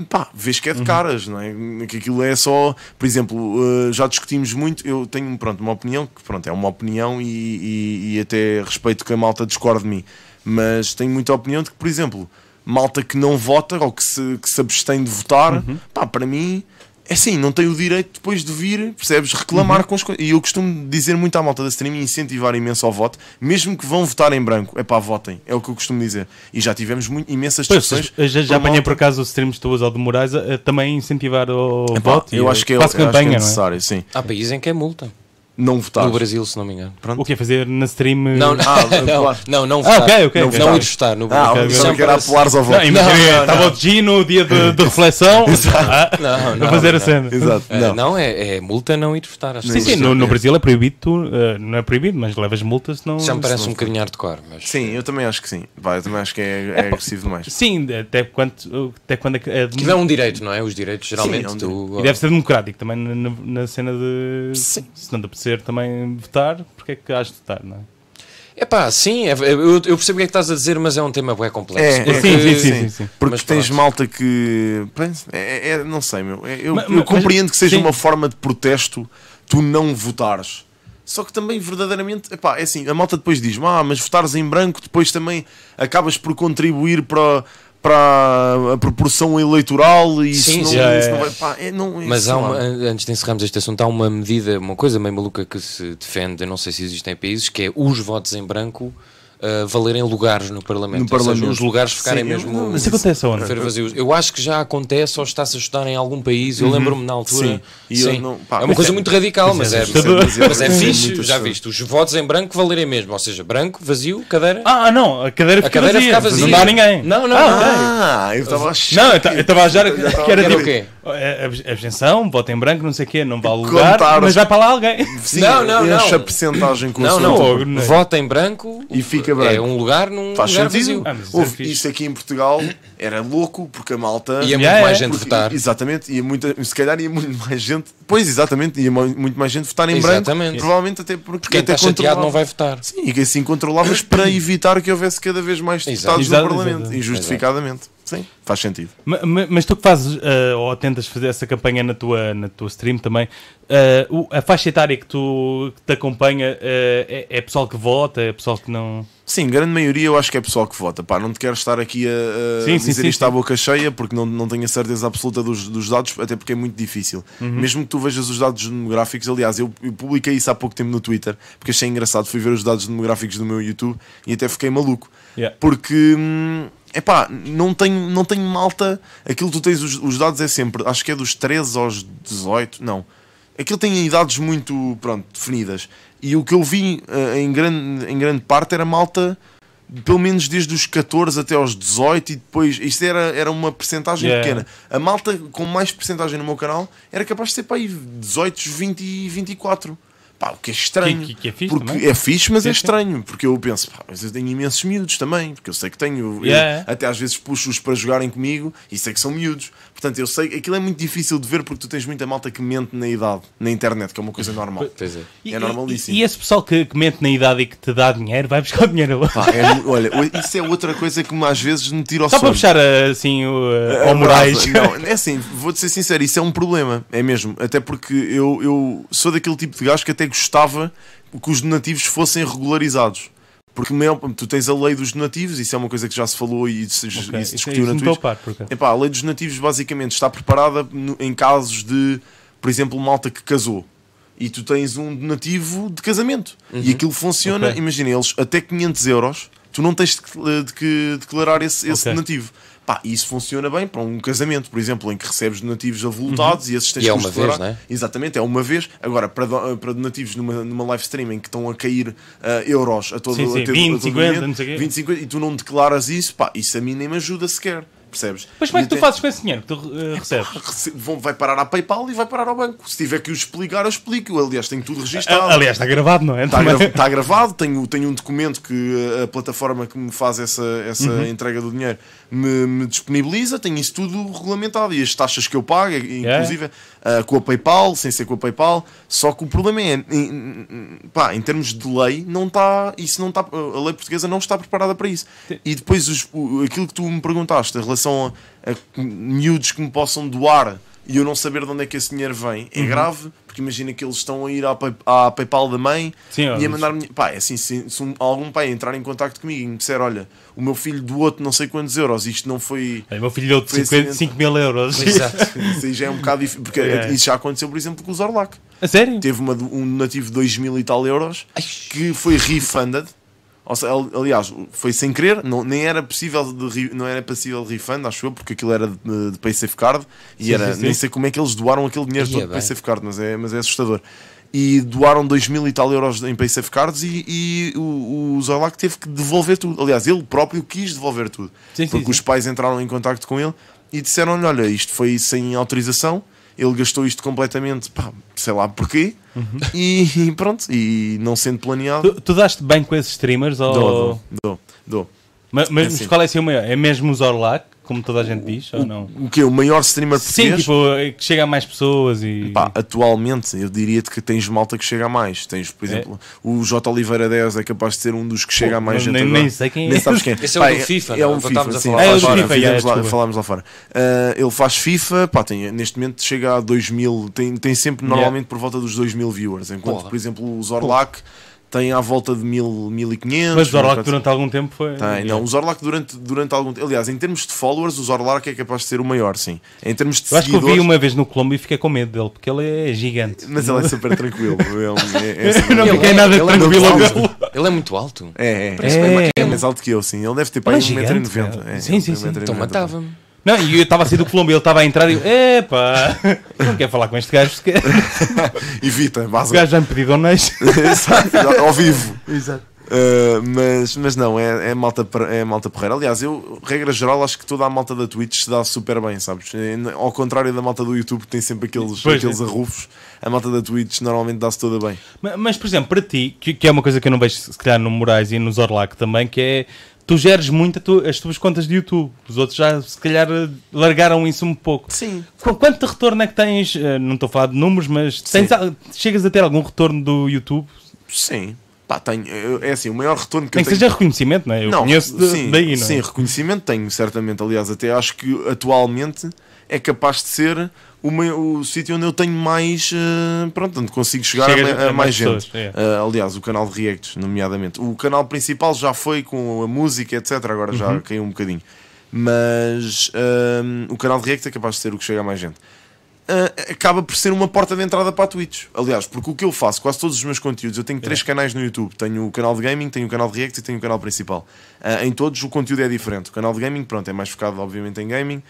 Pá, vês que é de Uhum. caras, não é? Que aquilo é só, por exemplo, eh, já discutimos muito. Eu tenho, pronto, uma opinião que, pronto, é uma opinião e, e, e até respeito que a malta discorde de mim, mas tenho muita opinião de que, por exemplo, malta que não vota ou que se, que se abstém de votar, Uhum. pá, para mim é assim, não tem o direito depois de vir, percebes, reclamar Uhum. com as coisas. E eu costumo dizer muito à malta da stream e incentivar imenso ao voto, mesmo que vão votar em branco, é pá, votem, é o que eu costumo dizer. E já tivemos muito, imensas Pois, discussões. eu já, já por apanhei malta- por acaso os streams tuas ao de Moraes a, a também incentivar o Epá, voto. e eu acho que é, eu acho que campanha, é é? necessário, sim. Há países em que é multa. Não votar. No Brasil, se não me engano. O que é fazer na stream? Não, não, Ah, não, claro. não, não Ah, votar. ok, ok, Não, ok. não ir votar no Ah, Brasil. eu Isso pensava me que era apelares ao voto. Não, Não, não, estava não. o G no dia de, *laughs* de reflexão ah, Não, não, a fazer a não. cena. Exato. Ah, Não. Não, é, é multa não ir votar. Sim, sim, no, no é- Brasil é proibido, tu, ah, não é proibido, mas levas multas se não. Já me parece não um bocadinho hardcore, mas... Sim, eu também acho que sim. Vai, eu também acho que é, é agressivo demais. Sim, até, quanto, até quando é. É, Que não é um direito, não é? Os direitos, geralmente, é tu... e deve ser democrático também na, na- na cena de. Sim. Se não apetecer também votar, porque é que has de votar, não é? Epá, sim, é- eu, eu percebo o que é que estás a dizer, mas é um tema bem complexo. É, porque- sim, sim, sim, sim, sim. Porque Mas tens pronto. malta que. É, é- não sei, meu. É- Eu, Ma- eu compreendo mas- que seja sim. uma forma de protesto tu não votares. Só que também, verdadeiramente, epá, é assim, a malta depois diz: ah, mas votares em branco depois também acabas por contribuir para, para a proporção eleitoral e isso Sim, não, sim. isso É, não é. vai. Pá, é, não, Mas sei há uma, antes de encerrarmos este assunto, há uma medida, uma coisa meio maluca que se defende, eu não sei se existem países, que é os votos em branco uh, valerem lugares no Parlamento. No Ou seja, Parlamento. os lugares ficarem Sim, mesmo. Mas isso acontece vazios. Eu acho que já acontece ou está-se a estudar em algum país. Eu lembro-me na altura. Sim. E eu Sim. não- pá, é uma coisa é- muito radical, mas, mas é é, mas é É fixe. Já viste, os votos em branco valerem mesmo. Ou seja, branco, vazio, cadeira. Ah, não, a cadeira a fica cadeira vazia. fica vazia. Não dá ninguém. Não, não, Ah, não. Ah, eu estava a achar. Não, eu ta- eu estava a achar que, era tipo. o quê? A a abstenção, voto em branco, não sei o quê, não vale lugar, mas vai para lá alguém. Não, não, não. enche a percentagem com o Não, não é? Vota em branco E fica É branco. um lugar num Faz lugar sentido. vazio. Ah, mas isso Houve- é fixe. isso aqui em Portugal era louco porque a malta. Ia muito Yeah, mais é. gente porque- votar. Exatamente, ia muita, se calhar ia muito mais gente. Pois, exatamente, ia mu- muito mais gente votar em branco. Exatamente. Provavelmente até porque Quem até está chateado controlava- não vai votar. Sim, e que assim controlavas para evitar que houvesse cada vez mais Exato. deputados Exato, no Parlamento. exato. Injustificadamente. Sim, faz sentido. Ma- ma- Mas tu que fazes, ah, ou tentas fazer essa campanha na tua, na tua stream também, o- a faixa etária que, tu, que te acompanha ah, é, é pessoal que vota, é pessoal que não. Sim, grande maioria eu acho que é pessoal que vota. Pá, não te quero estar aqui a, a Sim, dizer sim, isto sim. à boca cheia porque não, não tenho a certeza absoluta dos, dos dados, até porque é muito difícil. Uhum. Mesmo que tu vejas os dados demográficos, aliás, eu, eu publiquei isso há pouco tempo no Twitter porque achei engraçado. Fui ver os dados demográficos do meu YouTube e até fiquei maluco. Yeah. Porque, hum, epá, não tenho, não tenho malta. Aquilo que tu tens, os, os dados é sempre, acho que é dos 13 aos 18, não. Aquilo tem idades muito, pronto, definidas. E o que eu vi eh, em, grande, em grande parte era malta, pelo menos desde os 14 até aos 18 e depois, isto era, era uma percentagem Yeah. pequena. A malta com mais percentagem no meu canal era capaz de ser para aí 18, 20 e 24. Pá, o que é estranho. Que- que- é fixe porque também. é fixe, mas Sim, é sim. estranho. Porque eu penso, pá, mas eu tenho imensos miúdos também. Porque eu sei que tenho. eu- Yeah. até às vezes puxo-os para jogarem comigo e sei que são miúdos. Portanto, eu sei aquilo é muito difícil de ver porque tu tens muita malta que mente na idade, na internet, que é uma coisa normal. Pois é. E- É normalíssimo. E, e esse pessoal que, que mente na idade e que te dá dinheiro, vai buscar o dinheiro. Pá, é olha, isso é outra coisa que às vezes me tira o Só para sono. puxar assim o, É ao Moraes. *laughs* Não, é assim, vou-te ser sincero, isso é um problema, é mesmo. Até porque eu, eu sou daquele tipo de gajo que até gostava que os donativos fossem regularizados. Porque tu tens a lei dos donativos, isso é uma coisa que já se falou e se, Ok, e se isso- discutiu isso na me estou a Twitch. par, por acaso. Epá, a lei dos donativos basicamente está preparada no- em casos de, por exemplo, malta que casou. E tu tens um donativo de casamento. E aquilo funciona, Ok. imagina, eles até 500 euros, tu não tens de, que- de que declarar esse, esse Ok. donativo. Pá, e isso funciona bem para um casamento, por exemplo, em que recebes donativos avultados e esses tens E é uma declarar. vez, não é? Exatamente, é uma vez. Agora, para, do- para donativos numa, numa live streaming que estão a cair ah, euros a todo, Sim, sim, a todo- 20, a todo 50, momento, não sei o quê. 20, 50, e tu não declaras isso, pá, isso a mim nem me ajuda sequer. Percebes? Mas como é que tu fazes com esse dinheiro que tu eh, recebes? *laughs* Vão- vai parar à PayPal e vai parar ao banco. Se tiver que o explicar, eu explico. Aliás, tenho tudo registado. Aliás, está gravado, não é? Está, gra- está gravado, tenho, tenho um documento que uh, a plataforma que me faz essa, essa Uhum. entrega do dinheiro me, me disponibiliza, tenho isso tudo regulamentado e as taxas que eu pago, inclusive uh, com a PayPal, sem ser com a PayPal. Só que o problema é, em, pá, em termos de lei, não está, isso não está, a lei portuguesa não está preparada para isso. E depois os- aquilo que tu me perguntaste em relação a, a miúdos que me possam doar e eu não saber de onde é que esse dinheiro vem é grave, porque imagina que eles estão a ir à, pay- à PayPal da mãe Sim, e a mandar-me. Pá, é assim, se, se um- algum pai entrar em contacto comigo e me disser: Olha, o meu filho do outro não sei quantos euros, isto não foi. Aí, meu filho deu Foi 5 acidente. mil euros. Exato. *laughs* Isso aí já é um bocado difícil, porque É. isso já aconteceu, por exemplo, com o Zorlac. A sério? Teve uma, um donativo de 2 mil e tal euros que foi refunded. Ou seja, ali- aliás, foi sem querer, não, nem era possível de, não era possível refund, acho eu, porque aquilo era de, de Pay Safeguard e Sim, era, sim, sim. nem sei como é que eles doaram aquele dinheiro todo de Pay bem. Safeguard, mas é, mas é assustador. E doaram 2 mil e tal euros em Pay Safeguards e, e o, o Zorlac teve que devolver tudo. Aliás, ele próprio quis devolver tudo. Sim, sim, porque sim. os pais entraram em contacto com ele e disseram-lhe: Olha, isto foi sem autorização, ele gastou isto completamente, pá, sei lá porquê, Uhum. e, e pronto, e não sendo planeado, Tu, tu daste bem com esses streamers? Ou... dou, dou, dou, dou. Mas, mas É assim. qual é assim o maior? É mesmo o Zorlac, como toda a gente diz, ou não? O que O maior streamer Sim, português? tipo, é que chega a mais pessoas e. Pá, atualmente eu diria-te que tens malta que chega a mais. Tens, por exemplo, o J. Oliveira 10 é capaz de ser um dos que chega a mais gente. nem- nem sei quem é Nem sabes quem é. Esse é o Pá, do FIFA, É não? um FIFA, sim. falar É, o do FIFA, fizemos é, lá, falámos lá fora. Ah, ele faz FIFA, pá, tem, neste momento chega a 2000, tem, tem sempre Yeah. normalmente por volta dos 2000 viewers, enquanto, Porra. por exemplo, o Zorlac tem à volta de 1000, 1500. Mas o Zorlac 1400. durante algum tempo foi. Tem, não, o Zorlac durante, durante algum tempo. Aliás, em termos de followers, o Zorlac é capaz de ser o maior, sim. Em termos de Eu acho que eu vi seguidores. uma vez no Colombo e fiquei com medo dele, porque ele é gigante. Mas ele é super tranquilo. *laughs* É, é, é super Eu não Ele fiquei é- nada ele é tranquilo alto. ele. É muito alto. É, é. É, bacana. é mais alto que eu, sim. Ele deve ter para Ele aí é 1,90m. gigante, É. Sim, sim, sim. 1,90m. Então matava-me. Não, e eu estava a sair do Colombo e ele estava a entrar e eu, epá, eu não quero falar com este gajo, porque *laughs* Evita, o base. gajo já me pediu donation. *laughs* Exato, ao vivo. Exato. Uh, mas, mas não, é, é, malta, é malta porreira. Aliás, eu, regra geral, acho que toda a malta da Twitch se dá super bem, sabes? É, Ao contrário da malta do YouTube, que tem sempre aqueles, Pois é. aqueles arrufos, a malta da Twitch normalmente dá-se toda bem. Mas, mas, por exemplo, para ti, que, que é uma coisa que eu não vejo se calhar no Moraes e no Zorlac também, que é tu geres muito tu- as tuas contas de YouTube. Os outros já se calhar largaram isso um pouco. Sim. Qu- Quanto de retorno é que tens? Eh, Não estou a falar de números, mas tens chegas a ter algum retorno do YouTube? Sim. Pá, tenho, é assim, o maior retorno que Nem eu que tenho. seja reconhecimento, não é? Eu conheço de- sim, daí, não é? Sim, reconhecimento tenho, certamente. Aliás, até acho que atualmente é capaz de ser o, meu- o sítio onde eu tenho mais. eh, pronto, onde consigo chegar a, Chega a a mais, gente. é. Eh, aliás, o canal de Reacts, nomeadamente. O canal principal já foi com a música, etc. Agora já Uhum. caiu um bocadinho. Mas ehm, o canal de React é capaz de ser o que chega a mais gente. Uh, acaba por ser uma porta de entrada para a Twitch. Aliás, porque o que eu faço, quase todos os meus conteúdos, eu tenho É. três canais no YouTube: tenho o canal de gaming, tenho o canal de React e tenho o canal principal. Uh, em todos o conteúdo é diferente. O canal de gaming, pronto, é mais focado, obviamente, em gaming,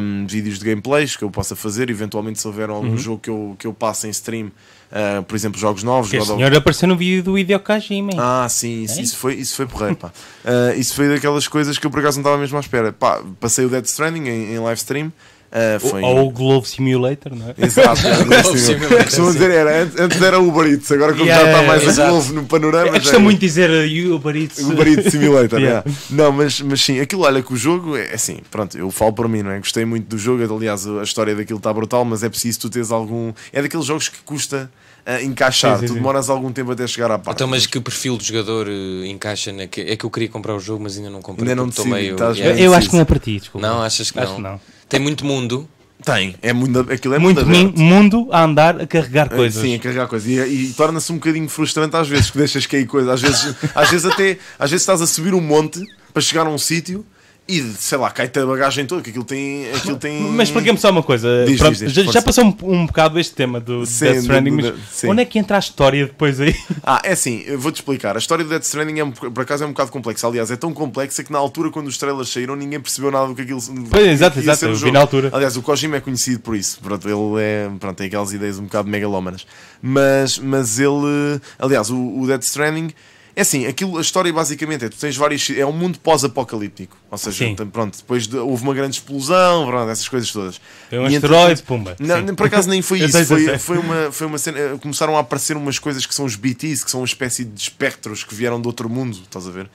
um, vídeos de gameplays que eu possa fazer, eventualmente, se houver algum jogo que eu, que eu passe em stream, uh, por exemplo, jogos novos. Que God este of- senhor apareceu no vídeo do Hideo Kojima. hein? ah, sim, isso, É? isso foi, isso foi porreiro, pá. Uh, isso foi daquelas coisas que eu por acaso não estava mesmo à espera. Pá, passei o Dead Stranding em, em live stream. Uh, foi... Ou o Glove Simulator, não é? Exato, *laughs* Costumam dizer, era, antes, antes era Uber Eats, agora como Yeah, já está mais a exato. Globo no panorama. Eu já gosto é muito de dizer uh, Uber Eats. Uber Eats Simulator. *laughs* Yeah. yeah. Não, mas, mas sim, aquilo, olha que o jogo é assim, pronto, eu falo por mim, não é? Gostei muito do jogo, aliás, a história daquilo está brutal, mas é preciso tu teres algum. É daqueles jogos que custa uh, encaixar, Sim, sim, tu sim. demoras algum tempo até chegar à parte. Então, mas que perfil de jogador eh, encaixa na que... É que eu queria comprar o jogo, mas ainda não comprei. Ainda não decidi, meio- Yeah. bem? Eu acho que não é para ti, desculpa. Não, achas que Acho não? que não. Tem muito mundo. Tem, é muito, aquilo é Muito aberto. mundo a andar a carregar É, coisas. Sim, a carregar coisas. E, e torna-se um bocadinho frustrante às vezes, que deixas cair coisas. Às vezes, *laughs* às vezes até às vezes estás a subir um monte para chegar a um sítio e sei lá, cai-te a bagagem toda, que aquilo tem. Aquilo tem... *laughs* Mas explica-me só uma coisa. Diz, Pronto, diz, diz, já, já passou um, um bocado este tema do Sim, Death Stranding, do- mas sim. onde é que entra a história depois aí? *laughs* Ah, é assim, vou-te explicar. A história do Death Stranding é, por acaso é um bocado complexa. Aliás, é tão complexa que na altura, quando os trailers saíram, ninguém percebeu nada do que aquilo Pois, que exato, exato, eu vi na altura. Aliás, o Kojima é conhecido por isso. Pronto, ele é, pronto, tem aquelas ideias um bocado megalómanas. Mas, mas ele. Aliás, o, o Death Stranding. É assim, aquilo, a história basicamente é: tu tens vários. É um mundo pós-apocalíptico. Ou seja, Sim. tem- pronto, depois de- houve uma grande explosão, pronto, essas coisas todas. Foi um E asteroide, pumba. não, por acaso nem foi *laughs* isso. sei, Foi, foi, uma, foi uma cena. eh, Começaram a aparecer umas coisas que são os BTs, que são uma espécie de espectros que vieram de outro mundo, estás a ver?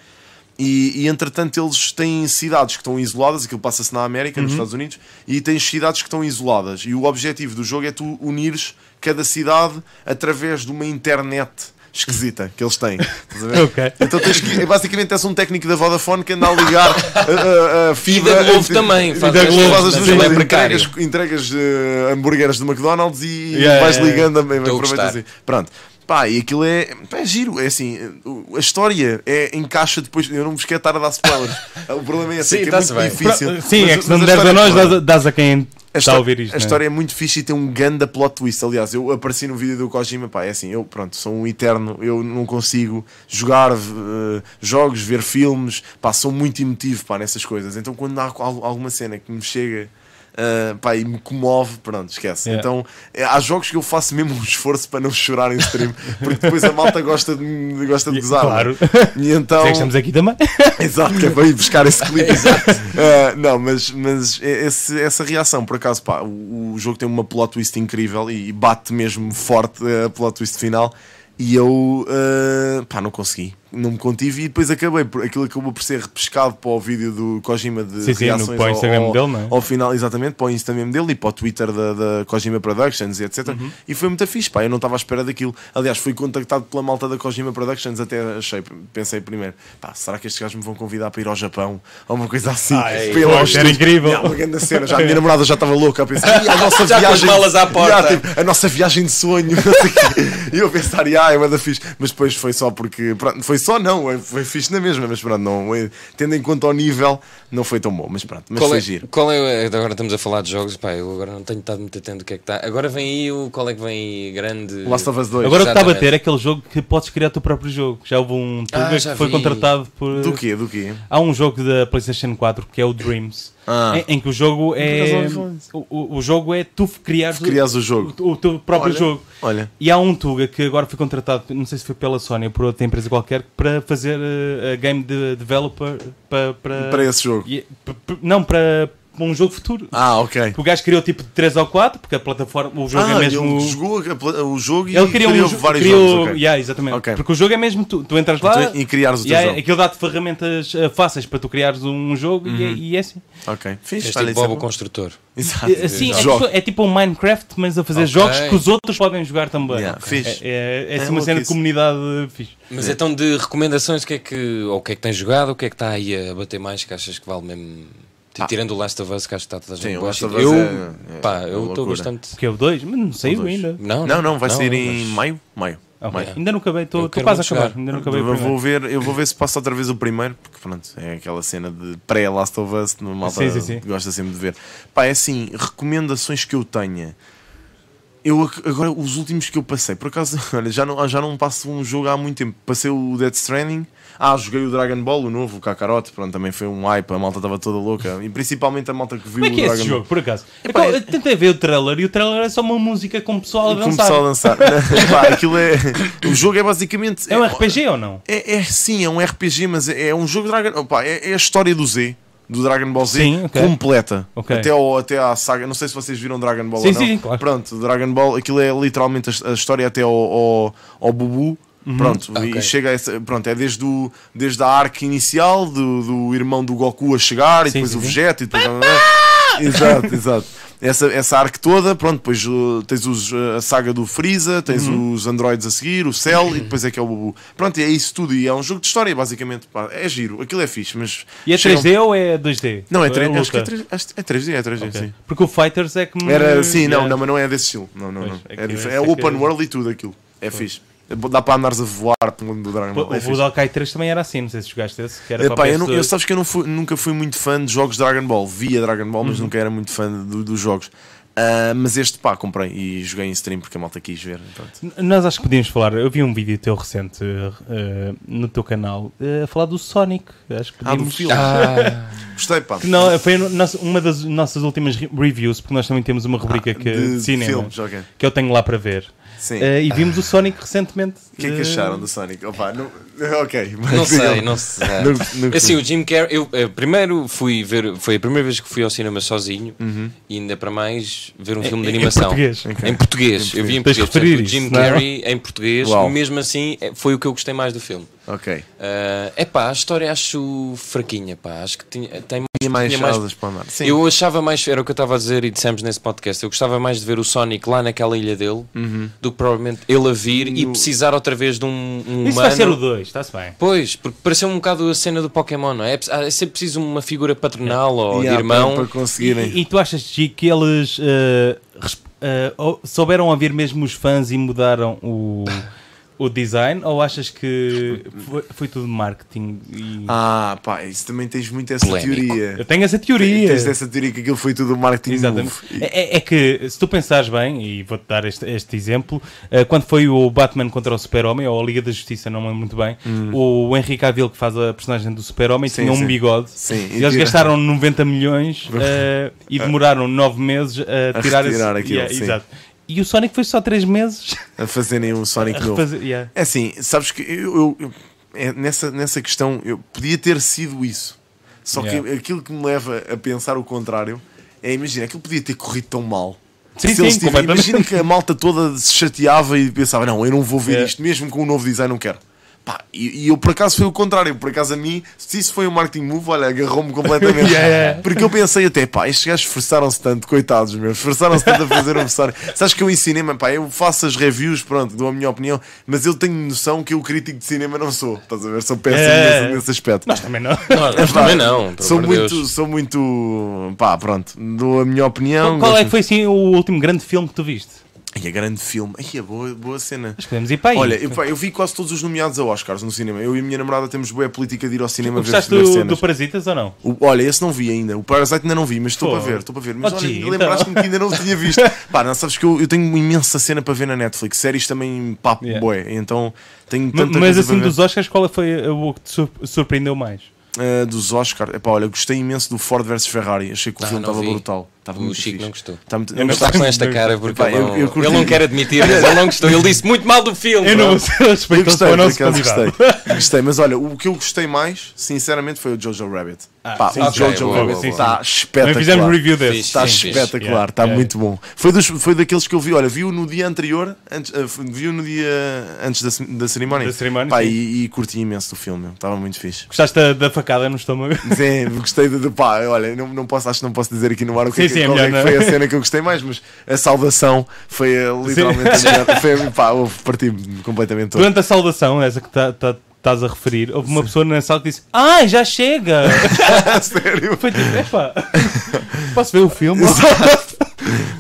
E, e, entretanto eles têm cidades que estão isoladas, aquilo passa-se na América, Uhum. nos Estados Unidos, e tens cidades que estão isoladas. E o objetivo do jogo é tu unires cada cidade através de uma internet esquisita que eles têm. Estás a ver? *laughs* Ok. Então tens que, basicamente és um técnico da Vodafone que anda a ligar a, a, a fibra. da Globo também, E faz da as Globo duas, faz as é precário. entregas, entregas eh, hambúrgueres do McDonald's e Yeah, vais yeah, yeah. ligando gostar. assim. Pronto. Pá, e aquilo é, pá, é giro, é assim, a história é, encaixa depois, eu não vos quero estar a dar spoilers, *laughs* o problema é esse, Sim, é que é muito bem. difícil. Pro- Sim, Mas- é que se não deres a nós, é dás, dás a quem a está a ouvir isto. A né? história é muito fixe e tem um ganda plot twist. Aliás, eu apareci no vídeo do Kojima, pá, é assim, eu pronto, sou um eterno, eu não consigo jogar eh, jogos, ver filmes, pá, sou muito emotivo, pá, nessas coisas. Então quando há al- alguma cena que me chega. Eh, pá, e me comove, pronto, esquece. Yeah. Então eh, há jogos que eu faço mesmo um esforço para não chorar em stream, porque depois a malta gosta de, gosta de gozar. claro. E então, é estamos aqui também. *laughs* Exato, que é para ir buscar esse clipe. *laughs* Uh, não, mas, mas esse- essa reação, por acaso, pá, o, o jogo tem uma plot twist incrível e bate mesmo forte a plot twist final. E eu, uh, pá, não consegui, não me contive. E depois acabei, por, aquilo acabou por ser repescado para o vídeo do Kojima de Sim, sim, no- reações para o ao- Instagram ao, dele, não é? ao final, exatamente, para o Instagram dele e para o Twitter da, da Kojima Productions e etc. Uhum. E foi muito fixe, pá, eu não estava à espera daquilo. Aliás, fui contactado pela malta da Kojima Productions, até achei, pensei primeiro, pá, será que estes gajos me vão convidar para ir ao Japão? Ou uma coisa assim. Ai, para era incrível. Yeah, uma grande cena. Já a minha namorada já estava louca a pensar, "Ih, a *laughs* nossa Já com as viagem. malas à porta." Yeah, tipo, a nossa viagem de sonho. *laughs* E eu a pensar, ah, é da fixe. Mas depois foi só porque, pronto, foi só não, foi fixe na mesma, mas pronto, não, eh, tendo em conta o nível, não foi tão bom. Mas pronto, mas Qual foi é, giro. qual é, agora estamos a falar de jogos, pá, eu agora não tenho estado muito atento do que é que está. Agora vem aí o, qual é que vem aí grande... Last of Us 2. Agora o que está a bater é aquele jogo que podes criar o teu próprio jogo. Já houve um Ah, já que foi vi. contratado por. Do quê? Do quê? Há um jogo da PlayStation 4 que é o Dreams. Ah. Em, em que o jogo é. disso. O, o- o jogo é tu criares, Crias o jogo. o, o teu próprio Olha, jogo. Olha. E há um Tuga que agora foi contratado, não sei se foi pela Sony ou por outra empresa qualquer, para fazer a game de developer para. para, Para esse jogo. e- p- p- não, para um jogo futuro. Ah, ok. Porque o gajo criou tipo de 3 ou 4, porque a plataforma, o jogo ah, é mesmo. ele jogou o jogo e Ele criou, criou um, jo- vários criou, jogos. ok. yeah, exatamente. Ok. Porque o jogo é mesmo tu, tu entras lá Então, e criares o teu e é- jogo. aquilo dá-te ferramentas eh, fáceis para tu criares um jogo e, é, e é assim. Ok. Fixe, És olha, tipo é o. Construtor. *laughs* Exato. Eh, Assim, é, Jogo. tipo, é tipo um Minecraft, mas a fazer Ok. jogos que os outros podem jogar também. Yeah, fixe. É, é, é, assim É uma cena de comunidade fixe. Mas então de recomendações, o que é que, ou o que é que tens jogado, o que é que está aí a bater mais que achas que vale mesmo... Ah. Tirando o Last of Us, que acho que está toda a gente Sim, o. Last of Us Eu, é- é- pá, é eu estou bastante... Que é o 2, mas não saiu ainda. Não, Não, não, vai sair em mas- maio. Maio. Ok. Maio. Ainda não acabei, estou quase a acabar. Ainda não acabei Eu vou, ver, eu vou ver se passo outra vez o primeiro, porque pronto, é aquela cena de pré-Last of Us, no malta Sim, sim, sim. gosta sempre de ver. Pá, é assim, recomendações que eu tenha. Eu agora, os últimos que eu passei, por acaso, *laughs* olha, já não, já não passo um jogo há muito tempo. Passei o Dead Stranding. Ah, joguei o Dragon Ball, o novo, o Kakarot, pronto, também foi um hype, a malta estava toda louca. E principalmente a malta que viu Como é que o é Dragon esse Ball. jogo, por acaso? Epá, eu, é- eu tentei ver o trailer e o trailer é só uma música com o pessoal a E como dançar. pessoal a dançar. *laughs* *laughs* Pá, aquilo é. O jogo é basicamente. É um RPG ou não? É, é sim, é um RPG, mas é, é um jogo Dragon. Opa, é, é a história do Z, do Dragon Ball Z, Sim, ok. completa. Ok. Até, ao, até à saga. Não sei se vocês viram Dragon Ball Sim, ou não. sim, claro. Pronto, Dragon Ball, aquilo é literalmente a, a história até ao, ao, ao Bubu. Uhum. Pronto, Ok. e chega essa, pronto, é desde, o, desde a arca inicial do, do irmão do Goku a chegar e Sim, depois sim, o. Vegeta e depois. *laughs* exato, exato. Essa, essa arca toda, pronto, depois uh, tens os, uh, a saga do Freeza, tens Uhum. os androids a seguir, o Cell e depois é que é o Bubu. Pronto, e é isso tudo. E é um jogo de história, basicamente. Pá, é giro, aquilo é fixe, mas. E é chegam- 3D ou é 2D? Não, é Ou 3D. Acho que é luta? 3D. acho que É 3D, é 3D, Ok. sim. Porque o Fighters é que. Era, sim, não, não, mas não é desse estilo. Não, não, Pois, não. é É, é é open world e tudo aquilo. É fixe. Dá para andares a voar pelo mundo do Dragon Ball. É O. Budokai 3 também era assim, não sei se jogaste esse. Que era Epá, para eu, não- PS2. eu sabes que eu não fui- nunca fui muito fã de jogos de Dragon Ball. Via Dragon Ball, Uhum. mas nunca era muito fã do- dos jogos. Ah, mas este, pá, comprei e joguei em stream porque a malta quis ver. Pronto. Nós acho que podíamos falar. Eu vi um vídeo teu recente eh, no teu canal eh, a falar do Sonic. Acho que Ah, do podíamos. filme. Ah, Gostei, pá. Que não, foi uma das nossas últimas re- reviews, porque nós também temos uma rubrica que, Ah, de, de cinema filmes, ok. que eu tenho lá para ver. Sim. Eh, e vimos o Sonic recentemente. O que é que Eh, acharam do Sonic? Opa, não... Ok, mas não sei, não sei. *laughs* Não- não- Assim, o Jim Carrey, eu eh, primeiro fui ver, foi a primeira vez que fui ao cinema sozinho Uhum. e ainda para mais ver um filme de em animação. português. Em português, eu vi em português. Portanto, o Jim isso, não é? Carrey em português, Uau. mesmo assim, foi o que eu gostei mais do filme. Ok. É pá, a história acho fraquinha, pá. Acho que tinha, tem Tinha mais tinha mais- asas para andar. Sim. Eu achava mais, era o que eu estava a dizer e dissemos nesse podcast, eu gostava mais de ver o Sonic lá naquela ilha dele do que provavelmente ele a vir e No- precisar outra vez de um, um Isso humano. vai ser o 2, está-se bem. Pois, porque pareceu um bocado a cena do Pokémon, não é? É, é sempre preciso uma figura paternal ou Yeah, de irmão. Para, para conseguirem. E, e tu achas, Chico, que eles eh, eh, ou- souberam ouvir mesmo os fãs e mudaram o, o design? Ou achas que foi, foi tudo marketing? E... Ah, pá, isso também tens muito essa Polémico. teoria. Eu tenho essa teoria. Tens essa teoria que aquilo foi tudo marketing Exatamente. move. É, é- é que, se tu pensares bem, e vou-te dar este, este exemplo, eh, quando foi o Batman contra o Super-Homem, ou a Liga da Justiça, não me lembro muito bem, o Henry Cavill, que faz a personagem do Super-Homem, Hum. Sim, tinha um bigode. Sim, E e eles gastaram 90 milhões *laughs* eh, e demoraram 9 meses a A tirar, esse... aquilo, Yeah, sim. exato. E o Sonic foi só 3 meses A fazerem um Sonic novo. refazer. yeah. É assim, sabes que eu, eu- eu- é, nessa, nessa questão eu podia ter sido isso. Só que Yeah. aquilo que me leva a pensar o contrário é imagina, aquilo podia ter corrido tão mal. Sim, Se sim, completamente. imagina que a malta toda se chateava e pensava, não, eu não vou ver É. isto, mesmo com o novo design não quero. Pá, e, e eu por acaso foi o contrário, por acaso a mim, se isso foi um marketing move, olha, agarrou-me completamente. *laughs* Yeah, yeah. Porque eu pensei até, pá, estes gajos esforçaram-se tanto, coitados meus, esforçaram-se tanto a fazer um Sonic. Sabes que eu em cinema, pá, eu faço as reviews, pronto, dou a minha opinião, mas eu tenho noção que eu crítico de cinema não sou, estás a ver? Sou péssimo É. nesse, nesse aspecto. Nós também não. Nós Pá, também não, Sou muito, Deus. sou muito, pá, pronto, dou a minha opinião. Qual é gosto- que foi assim, o último grande filme que tu viste? Ai, é grande filme, ai, é boa, boa cena. Que podemos ir para aí. Olha, eu, pá, eu vi quase todos os nomeados a Oscars no cinema. Eu e a minha namorada temos boa política de ir ao cinema ver, Gostaste ver do, cenas. do Parasitas ou não? O- olha, esse não vi ainda. O Parasite ainda não vi, mas estou para ver, estou para ver. Mas Oh, olha, gee, lembraste-me então. que ainda não tinha *laughs* visto. Pá, não sabes que eu, eu tenho uma imensa cena para ver na Netflix. Séries também papo Yeah. bué. Então tenho tanta Mas coisa assim, para ver. dos Oscars, qual foi o que te sur- surpreendeu mais? Ah, dos Oscars, epá, olha, gostei imenso do Ford vs Ferrari. Achei que o Ah, filme estava brutal. Estava O muito Chico fixe. não gostou. Está muito- Eu não não está com esta cara porque Epá, eu- não, eu curti. ele não quer admitir, mas ele não *laughs* gostou. Ele disse muito mal do filme. Eu não eu Eu respeito gostei, o nosso gostei. *laughs* gostei. Mas olha, o que eu gostei mais, sinceramente, foi o Jojo Rabbit. Pá, sim, o sim. Jojo boa, Rabbit boa, boa. está espetacular. fizemos review desse. Está espetacular, Yeah, está yeah. muito bom. Foi, dos, foi daqueles que eu vi, olha, viu no dia anterior, antes, uh, viu no dia antes da, da cerimónia. Da cerimónia, Pá, e, e curti imenso do filme, estava muito fixe. Gostaste da, da facada no estômago? Sim, gostei de, de pá, olha, não, não posso, acho que não posso dizer aqui no ar o que, Sim, é é é melhor não. foi a cena que eu gostei mais, mas a saudação foi literalmente a melhor. Foi, pá, parti-me completamente todo. Durante a saudação, essa que tá- tá- estás a referir, houve uma pessoa na sala que disse: Ai, já chega! *laughs* Sério? Foi tipo: Epá, *laughs* posso ver o filme?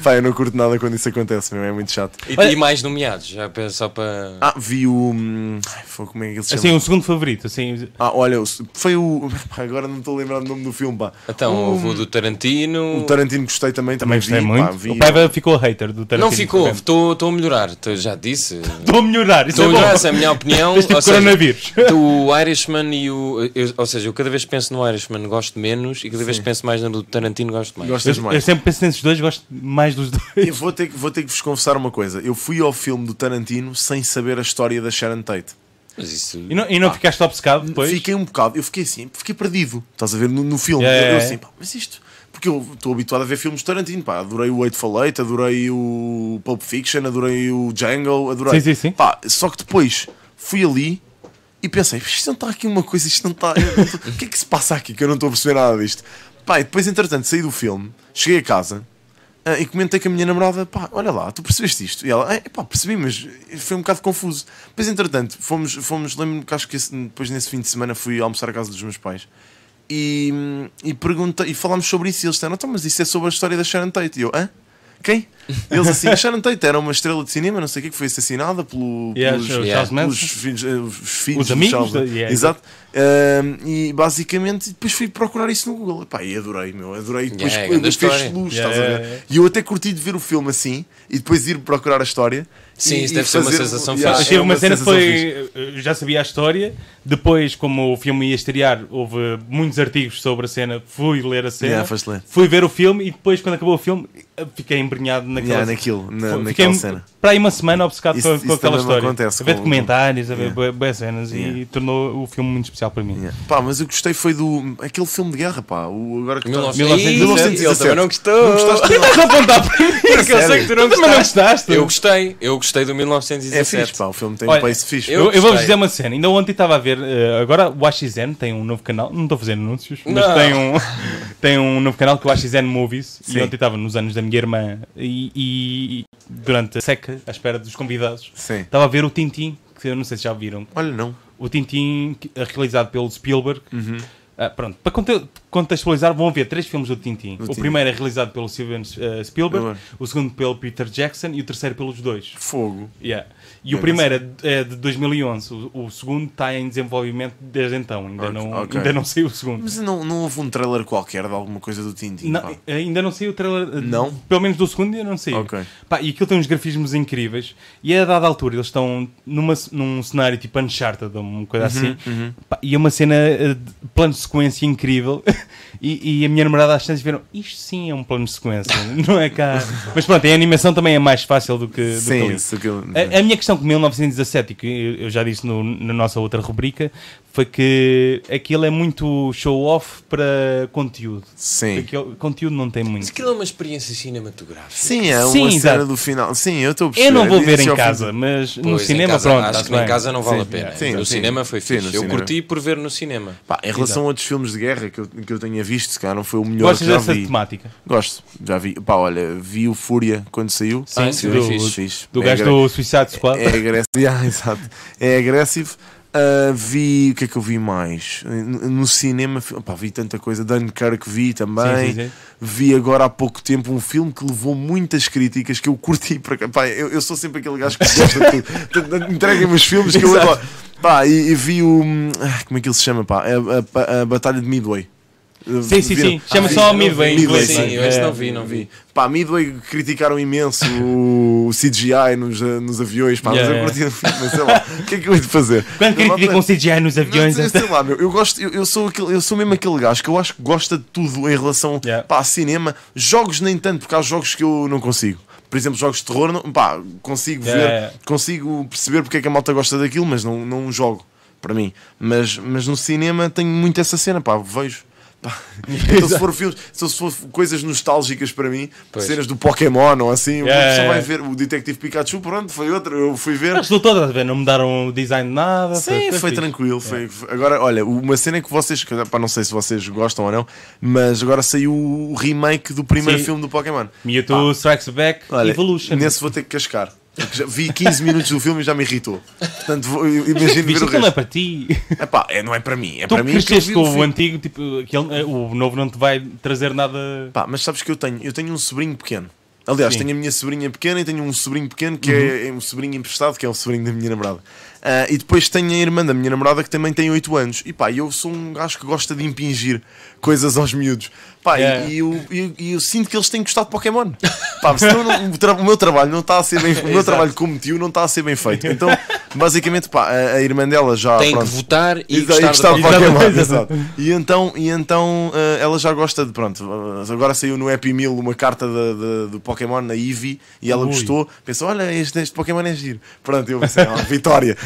Pá, eu não curto nada quando isso acontece, meu, é muito chato. E, Olha- e mais nomeados, já penso só para. Ah, vi o. hum, ai, foi- como é que ele se chama? Assim, um segundo favorito. Assim, Ah, olha, o- foi o. *laughs* pá, Agora não estou a lembrar do nome do filme, pá. Então, o, houve o do Tarantino. o Tarantino gostei também, também, também gostei vi, muito. Pá, vi, o Paiva ficou hater do Tarantino. Não ficou, estou estou a melhorar, tô- já disse. *laughs* Estou a melhorar, isso Estou a é melhorar, bom. essa é a minha opinião. Este tipo seja, coronavírus. *laughs* O Irishman e o. eu- ou seja, eu cada vez penso no Irishman gosto menos e cada vez que penso mais no do Tarantino gosto mais. Gostas Eu, mais. eu sempre penso nesses dois, gosto mais dos dois. Eu vou ter, que- vou ter que vos confessar uma coisa. Eu fui ao filme do Tarantino sem saber a história da Sharon Tate. Mas isso. E não, e não ficaste obcecado depois? Fiquei um bocado, eu fiquei assim, fiquei perdido. Estás a ver no, no filme? Yeah, eu, eu yeah, assim, pá, mas isto. Porque eu estou habituado a ver filmes de Tarantino, pá. Adorei o Eightful Eight, adorei o Pulp Fiction, adorei o Django, adorei. Sim, sim, sim. Pá, só que depois fui ali e pensei, isto não está aqui uma coisa, isto não está. O que é que se passa aqui que eu não estou a perceber nada disto? Pá, e depois, entretanto, saí do filme, cheguei a casa e comentei com a minha namorada: pá, olha lá, tu percebeste isto? E ela, é pá, percebi, mas foi um bocado confuso. Depois, entretanto, fomos, fomos lembro-me que acho que esse- depois nesse fim de semana fui almoçar à casa dos meus pais e, e perguntei, e falámos sobre isso e eles disseram, então, mas isso é sobre a história da Sharon Tate. E eu, hã? Quem? Eles assim, a Sharon Tate era uma estrela de cinema, não sei o que, que foi assassinada pelo, Yeah, pelos, o yeah. Charles pelos filhos, eh, os filhos Os amigos Charles da- yeah, Exato. Um, e basicamente depois fui procurar isso no Google Epá, e adorei, meu, adorei. Depois Yeah, fez história. luz, Yeah, estás a ver? yeah. E eu até curti de ver o filme assim e depois ir procurar a história. Sim, e- isso e deve ser uma sensação Yeah, fixe. É uma cena que sensação fixe. foi. Eu já sabia a história. Depois, como o filme ia estrear, houve muitos artigos sobre a cena. Fui ler a cena. Yeah, ler. Fui ver o filme e depois, quando acabou o filme, fiquei embrenhado naquela Yeah, naquilo, na, Foi- naquela fiquei cena. para aí uma semana obcecado Isso- com, isso com aquela história. acontece a ver com- documentários, a ver Yeah. bué cenas Yeah. e tornou o filme muito especial para mim. Yeah. Pá, mas eu gostei foi do. aquele filme de guerra, pá. O, agora que tá- 1917. 1917. Ele também não gostou. Não gostaste? Estás a apontar para mim? Porque eu sei que tu não Também não gostaste. gostaste? Eu gostei, eu gostei do É 1917. fixe, pá. O filme tem Olha, um pace fixe. Eu, Eu vou-vos dizer uma cena. Ainda ontem estava a ver. eh, agora o AXN tem um novo canal. Não estou a fazer anúncios, mas tem um, *laughs* tem um novo canal que é o AXN Movies. Sim. E ontem estava nos anos da minha irmã e, e durante a seca, à espera dos convidados, Sim. estava a ver o Tintin, que eu não sei se já viram. Olha, não. O Tintin, eh, realizado pelo Spielberg. Uhum. Ah, pronto, para conte- contextualizar, vão haver três filmes do Tintin. O primeiro é realizado pelo Steven eh, Spielberg, o segundo pelo Peter Jackson e o terceiro pelos dois. Fogo. Yeah. E o Bem, primeiro é de- é de 2011, o, o segundo está em desenvolvimento desde então, ainda, Ok, não, ok. ainda não saiu o segundo. Mas não, não houve um trailer qualquer de alguma coisa do Tintin? Não, ainda não saiu o trailer, eh, Não? pelo menos do segundo ainda não saiu. Ok. Pá, e aquilo tem uns grafismos incríveis. E a dada altura eles estão numa, num cenário tipo Uncharted, uma coisa Uhum, assim. Pá, e é uma cena eh, de plano sequência incrível. *laughs* E, e a minha namorada às tantas viram, isto sim é um plano de sequência, *laughs* não é cá. Mas pronto, a animação também é mais fácil do que, do que Sim, ali. isso que eu- A, a minha questão com 1917, e que eu- eu já disse no- na nossa outra rubrica, foi que aquilo é muito show-off para conteúdo. Sim. Aquele conteúdo não tem Mas muito. aquilo é uma experiência cinematográfica. Sim, é uma Sim, cena exato. do final. Sim, eu estou a perceber. Eu não vou ver em casa, mas no Pois, em cinema, casa, pronto. Acho que nem em bem. casa não vale Sim, a pena. sim, no sim. cinema foi Sim, fixe. no eu cinema. curti por ver no cinema. Pá, em relação a outros filmes de guerra que eu, que eu tenha visto, se calhar não foi o melhor Gostas que já dessa vi. temática? Gosto, já vi. Pá, olha, vi o Fúria quando saiu. Sim, Ah, sim, do, fixe. Fixe. do É gajo do Suicide Squad. É agressivo. *laughs* Exato. É agressivo. Ah, vi. O que é que eu vi mais? No, cinema, pá, vi tanta coisa. Dunkirk vi também. Sim, sim, sim. Vi agora há pouco tempo um filme que levou muitas críticas que eu curti. Para, pá, eu, eu sou sempre aquele gajo que gosta de tudo. Entreguem-me os filmes que eu adoro. Pá, e, e vi o. ah, Como é que ele se chama? Pá? A, a- a Batalha de Midway. Sim, sim, sim. Chama Ah, só. Midway Midway, sim, não é? eu esse É. não vi, não vi. Pá, Midway criticaram imenso o CGI nos, nos aviões, pá, Yeah, mas eu curti o mas sei lá, o que é que eu hei de fazer? Quando criticam CGI nos aviões, não, é- sei lá, meu, eu gosto, eu, eu sou aquele, eu sou mesmo aquele gajo que eu acho que gosta de tudo em relação Yeah. pá, a cinema, jogos nem tanto, porque há jogos que eu não consigo. Por exemplo, jogos de terror, não, pá, consigo Yeah, ver, yeah. consigo perceber porque é que a malta gosta daquilo, mas não, não jogo para mim. Mas, mas no cinema tenho muito essa cena, pá, vejo. *laughs* Então, se for filmes, se for coisas nostálgicas para mim, Pois. cenas do Pokémon ou assim, Yeah, yeah. vai ver o Detetive Pikachu, pronto, foi outro, eu fui ver. Resultou todas a ver, não mudaram o design de nada. Sim, foi, fixe. tranquilo. Foi, foi- Agora, olha, uma cena que vocês, pá, não sei se vocês gostam ou não, mas agora saiu o remake do primeiro Sim. filme do Pokémon. Mewtwo Strikes Back Olha, Evolution. nesse vou ter que cascar. Porque já vi 15 minutos do filme e já me irritou. Portanto, vou, imagino ver o aquilo não é resto. para ti. Epá, é, não é para mim, é Tu para mim. cresceste com o o antigo, tipo, aquele, o novo não te vai trazer nada. Pá, mas sabes que eu tenho? Eu tenho um sobrinho pequeno. Aliás, Sim. tenho a minha sobrinha pequena e tenho um sobrinho pequeno que é, é um sobrinho emprestado, que é o sobrinho da minha namorada. Ah, e depois tenho a irmã da minha namorada que também tem 8 anos. E pá, eu sou um gajo que gosta de impingir coisas aos miúdos. Pá, e- Yeah. e, eu, e eu- e eu sinto que eles têm gostado de Pokémon. Pá, senão não- o, tra- o meu trabalho não está a ser bem O meu trabalho como tio não está a ser bem feito. Então, basicamente, pá, a, a irmã dela já. Tem pronto, que votar e e, gostar, de Pokémon. Pokémon. exato. E então, e então eh, ela já gosta de. Pronto, agora saiu no Happy Meal uma carta de- de- do Pokémon na Eevee e ela Ui. gostou. Pensou: olha, este, este Pokémon é giro. Pronto, eu pensei: ah, *laughs* vitória.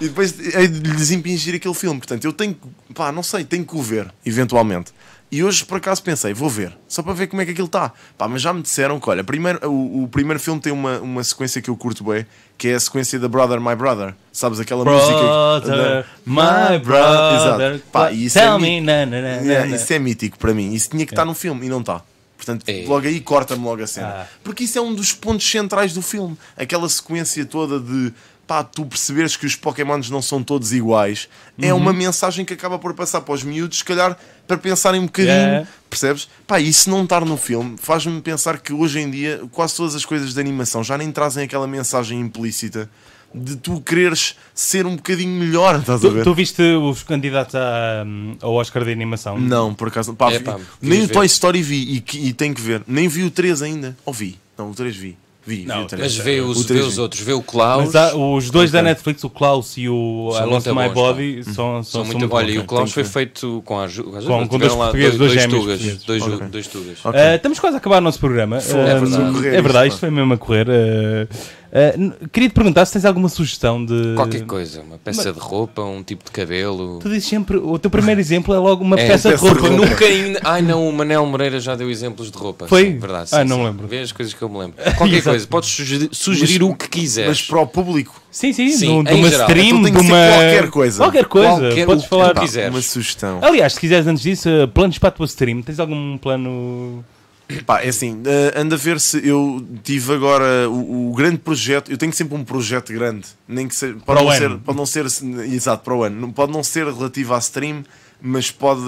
E depois hei de lhes impingir aquele filme. Portanto, eu tenho que. Pá, não sei, tenho que o ver, eventualmente. E hoje, por acaso, pensei, vou ver, só para ver como é que aquilo está. Pá, mas já me disseram que, olha, primeiro, o, o primeiro filme tem uma, uma sequência que eu curto bem, que é a sequência da Brother, My Brother. Sabes aquela música? Brother, my brother, Exato. Pá, isso tell é me, na, na, na, é, isso é mítico para mim. Isso tinha que estar no filme e não está. Portanto, É. logo aí corta-me logo a cena. Ah. Porque isso é um dos pontos centrais do filme. Aquela sequência toda de pá, tu perceberes que os Pokémons não são todos iguais. É Uhum. uma mensagem que acaba por passar para os miúdos, se calhar para pensarem um bocadinho. Yeah. Percebes? Pá, e se não estar no filme, faz-me pensar que hoje em dia quase todas as coisas de animação já nem trazem aquela mensagem implícita de tu quereres ser um bocadinho melhor, estás a ver? Tu, tu viste os candidatos à, ao Oscar de animação? Não, por acaso. Pá, É, pá, nem o. Toy Story vi e, e tenho que ver. Nem vi o 3 ainda. Ou vi? Não, o 3 vi. Vi, Não, vi. Mas vê O os, vê os outros, vê o Klaus. Mas há- os dois da Ok. Netflix, o Klaus e o São I Lost My bons, Body, são, são, São são muito, muito olha, bons. e o Klaus foi feito com a ajuda. Com- com dois portugueses, dois gêmeos tugas, dois, Ok. dois tugas. Uh, estamos quase a acabar o nosso programa. Uh, é verdade. Correr é verdade, isto, isto foi mesmo a correr. Uh, uh, n- queria te perguntar se tens alguma sugestão de. Qualquer coisa, uma peça de roupa, um tipo de cabelo. Tu dizes sempre, o teu primeiro *laughs* exemplo é logo uma É, peça de peça de roupa. roupa. Nunca ainda. Ai não, o Manel Moreira já deu exemplos de roupa. Foi? Sim, verdade. Ah, sim, não sim. lembro. Vê as coisas que eu me lembro. Qualquer Exato. coisa, podes sugerir, sugerir Mas- o que quiseres. Mas para o público, Sim, sim, Sim, num- de uma geral. stream, Então de que ser uma. qualquer coisa. Qualquer coisa, Qualquer- podes o que falar. tu quiseres. uma sugestão. Aliás, se quiseres antes disso, uh, planos para a tua stream, tens algum plano. Pá, é assim, eh, anda a ver se eu tive agora o, o grande projeto. Eu tenho sempre um projeto grande, nem que seja, pode, Para o não ano. ser, pode não ser, exato, para o ano, Não- pode não ser relativo à stream, mas pode,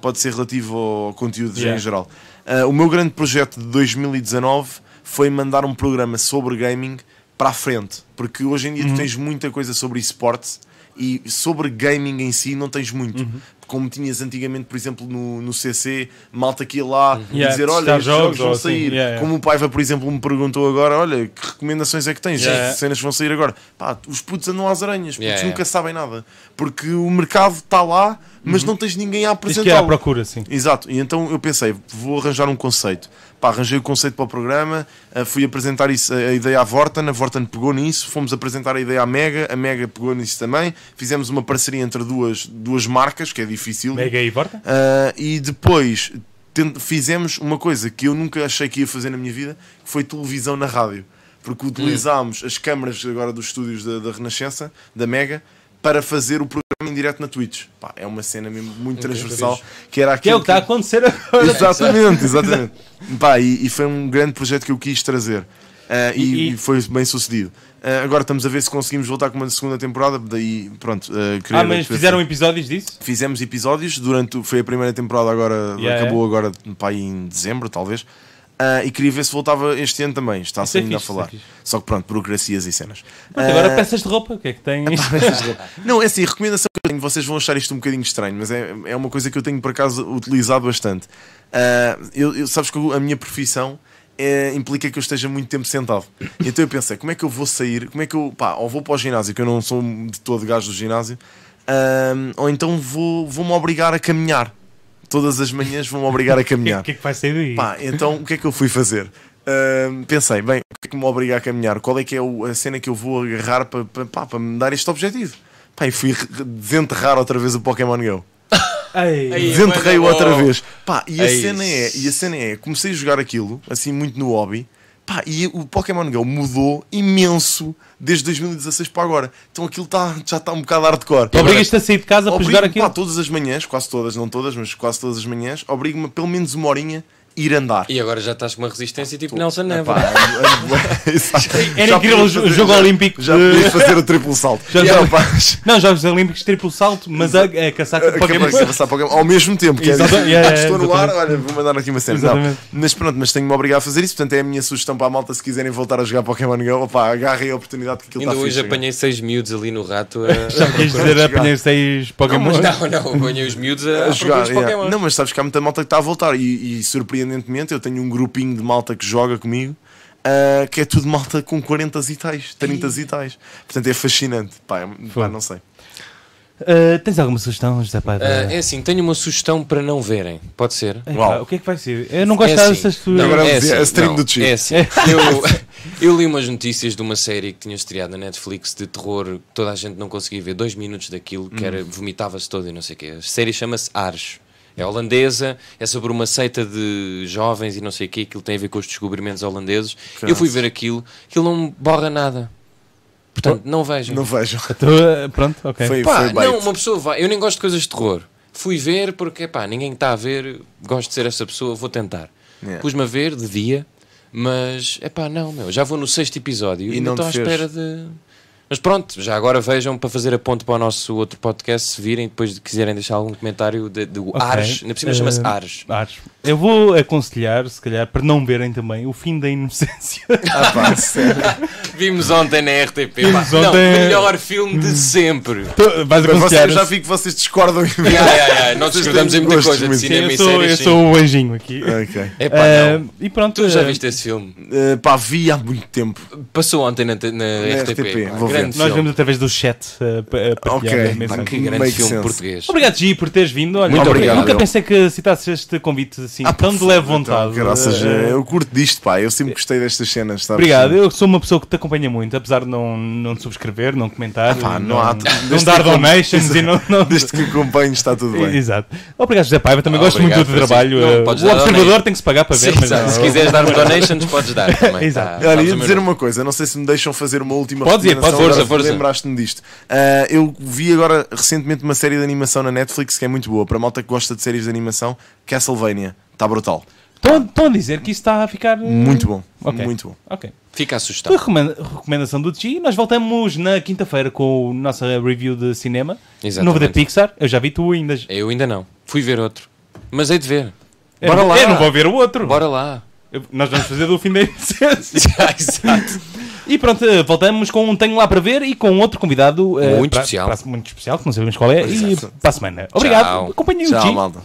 pode ser relativo ao conteúdo Yeah. em geral. Eh, o meu grande projeto de 2019 foi mandar um programa sobre gaming para a frente, porque hoje em dia Uhum. tu tens muita coisa sobre esportes e sobre gaming em si não tens muito. Uhum. Como tinhas antigamente, por exemplo, no, no CC, malta que ia lá e Yeah, dizer: Olha, estes jogos jogos vão assim, sair. yeah, yeah. Como o Paiva, por exemplo, me perguntou agora: Olha, que recomendações é que tens? Yeah. Que cenas vão sair agora? Pá, os putos andam às aranhas, putos Yeah, nunca yeah. sabem nada. Porque o mercado está lá, mas não tens ninguém a Tens que ir à apresentá-lo. procura, sim. Exato, e então eu pensei, vou arranjar um conceito. Pá, arranjei o conceito para o programa, eh, fui apresentar isso, a ideia à Vorten, a Vorten pegou nisso, fomos apresentar a ideia à Mega, a Mega pegou nisso também, fizemos uma parceria entre duas, duas marcas, que é difícil. Mega e Vorta? Ah, e depois fizemos uma coisa que eu nunca achei que ia fazer na minha vida, que foi televisão na rádio. Porque utilizámos as câmaras agora dos estúdios da, da Renascença, da Mega, para fazer o programa em direto na Twitch. Pá, é uma cena mesmo muito transversal, que era Que é o aquilo que está a acontecer agora. Exatamente, exatamente. Pá, e, e foi um grande projeto que eu quis trazer. Ah, e, E- foi bem sucedido. Ah, agora estamos a ver se conseguimos voltar com uma segunda temporada. Daí, pronto. ah, queria Ah, mas fizeram episódios disso? Fizemos episódios durante. Foi a primeira temporada, agora Yeah, acabou agora pá, em dezembro, talvez. Ah, e queria ver se voltava este ano também. Está-se é ainda a fixe, falar. é. Só que pronto, burocracias e cenas. Mas agora Ah, peças de roupa, o que é que tens? *laughs* não, é assim, a recomendação que eu tenho, vocês vão achar isto um bocadinho estranho, mas é, é uma coisa que eu tenho por acaso utilizado bastante. Ah, eu, eu- sabes que a minha profissão é, implica que eu esteja muito tempo sentado. Então eu pensei, como é que eu vou sair? Como é que eu, pá, ou vou para o ginásio, que eu não sou de todo gajo do ginásio, ou então vou- vou-me obrigar a caminhar. Todas as manhãs vão-me obrigar a que, caminhar. *laughs* o que é que vai sair daí? Pá, então o que é que eu fui fazer? Ahm, pensei, bem, o que é que me obriga a caminhar? Qual é que é a cena que eu vou agarrar para, para, pá, para me dar este objetivo? Pá, e fui desenterrar outra vez o Pokémon Go. *laughs* Ei, Ei, Desenterrei-o outra vez. Pá, e a Ei. cena é, e a cena é, comecei a jogar aquilo, assim, muito no hobby. Pá, e o Pokémon Go mudou imenso desde 2016 para agora. Então aquilo tá, já está um bocado hardcore. Obrigas-te a sair de casa para jogar aquilo? pá, todas as manhãs, quase todas, não todas, mas quase todas as manhãs, obrigo-me pelo menos uma horinha ir andar. E agora já estás com uma resistência tipo Nelson Neva. *laughs* Pá, Exato. Era Já incrível o jogo olímpico Já de- podia fazer o triplo salto. Já- já- Não, Jogos Olímpicos, triplo salto, mas a, a caçar com Pokémon. ao mesmo tempo. Que é, yeah, estou no ar, olha, vou mandar aqui uma cena. Mas pronto, mas tenho-me obrigado a fazer isso. Portanto, é a minha sugestão para a malta se quiserem voltar a jogar Pokémon Go. Opá, agarrem a oportunidade que aquilo Ainda está hoje apanhei seis miúdos ali no rato *laughs* Já quis dizer, apanhei seis Pokémon. Não, não, apanhei os miúdos a, *laughs* jogar. Pokémon. Não, mas sabes que há muita malta que está a voltar e, e, surpreendentemente eu tenho um grupinho de malta que joga comigo ah, que é tudo malta com 40 e tais, 30 e tais. Portanto é fascinante. Pá, é- pá, não sei. Uh, tens alguma sugestão, José Paiva? Ah, é assim, tenho uma sugestão para não verem. Pode ser? Epá, Uau. o que é que vai ser? Eu não gosto É assim, dessas tuas. Agora é assim, a stream não, do Chico. É assim, eu, *laughs* eu li umas notícias de uma série que tinha estreado na Netflix de terror, que toda a gente não conseguia ver dois minutos daquilo, que Hum. era vomitava-se todo e não sei o quê. A série chama-se Ars. É holandesa, é sobre uma seita de jovens e não sei o quê, aquilo tem a ver com os descobrimentos holandeses. Eu fui ver aquilo, aquilo não borra nada. Portanto, não vejam. Não vejo. *laughs* Então, uh, pronto, ok. Foi, Pá, foi não, uma pessoa vai. Eu nem gosto de coisas de terror. Fui ver porque, pá, ninguém está a ver, gosto de ser essa pessoa, vou tentar. Yeah. Pus-me a ver de dia, mas, é pá, não, meu, já vou no sexto episódio E e não estou à espera de. Mas pronto, já agora vejam para fazer a ponte para o nosso outro podcast, se virem, depois de quiserem deixar algum comentário de- do Ok. Ares, por cima chama-se Eh, Ares. Ares. Eu vou aconselhar, se calhar, para não verem também o fim da inocência. *laughs* Ah, pá, sério. *laughs* Vimos ontem na RTP. Vimos pá. Não, ontem- melhor filme de sempre. Tu Vais Mas aconselhar. vocês, já vi que vocês discordam em Ya, ya, ya, Nós discordamos em muita coisa de muito- Sim, cinema eu e sou, séries. eu sim. sou o anjinho aqui. Ok. Epá, não. e pronto. Tu já eh, viste esse filme? Uh, pá, vi há muito tempo. Passou ontem na, na, RTP. RTP, pá, vou ver. Grande Nós vemos através do chat uh, pa- uh, partilhar Ok, a pá, mensagem. Que grande filme sense. português. Obrigado, Gi, por teres vindo. Olha, Muito nunca- obrigado. Nunca pensei que citasses este convite assim, Ah, tão de leve favor, vontade. Então, graças, Eh, eu curto disto, pá. Eu sempre gostei destas cenas. sabes? Obrigado, eu sou uma pessoa que te acompanha muito, apesar de não, não subscrever, não comentar, pá, não não, há- não dar donations e não. *laughs* não- Desde que acompanho está tudo bem. Exato. Obrigado, José Paiva, também Ah, gosto muito do teu trabalho. Não, o observador tem que se pagar para ver, Se quiseres dar donations, podes dar *laughs* também. Exato. Tá, Olha, ia dizer uma coisa, não sei se me deixam fazer uma última Podes ir, podes, força, força. Lembraste-me disto. Ah, eu vi agora recentemente uma série de animação na Netflix que é muito boa. Para a malta que gosta de séries de animação, Castlevania. Está brutal. Estão, a dizer que isso está a ficar. eh, Muito bom. Ok. Muito bom. Ok. Fica a Tua sugestão. recomenda- recomendação do G, nós voltamos na quinta-feira com a nossa review de cinema. Exatamente. Novo da Pixar. Eu já vi tu ainda. Eu ainda não. Fui ver outro. Mas hei de ver. Eu Bora não- lá. Eu não vou ver o outro. Bora lá. Eu- Nós vamos fazer do fim da *laughs* inocência. Exato. E pronto, voltamos com um Tenho Lá para Ver e com outro convidado eh, muito, pra, especial. Pra, muito especial, que não sabemos qual é, Exato. e para a semana. Obrigado, acompanhem o Tchau, malta.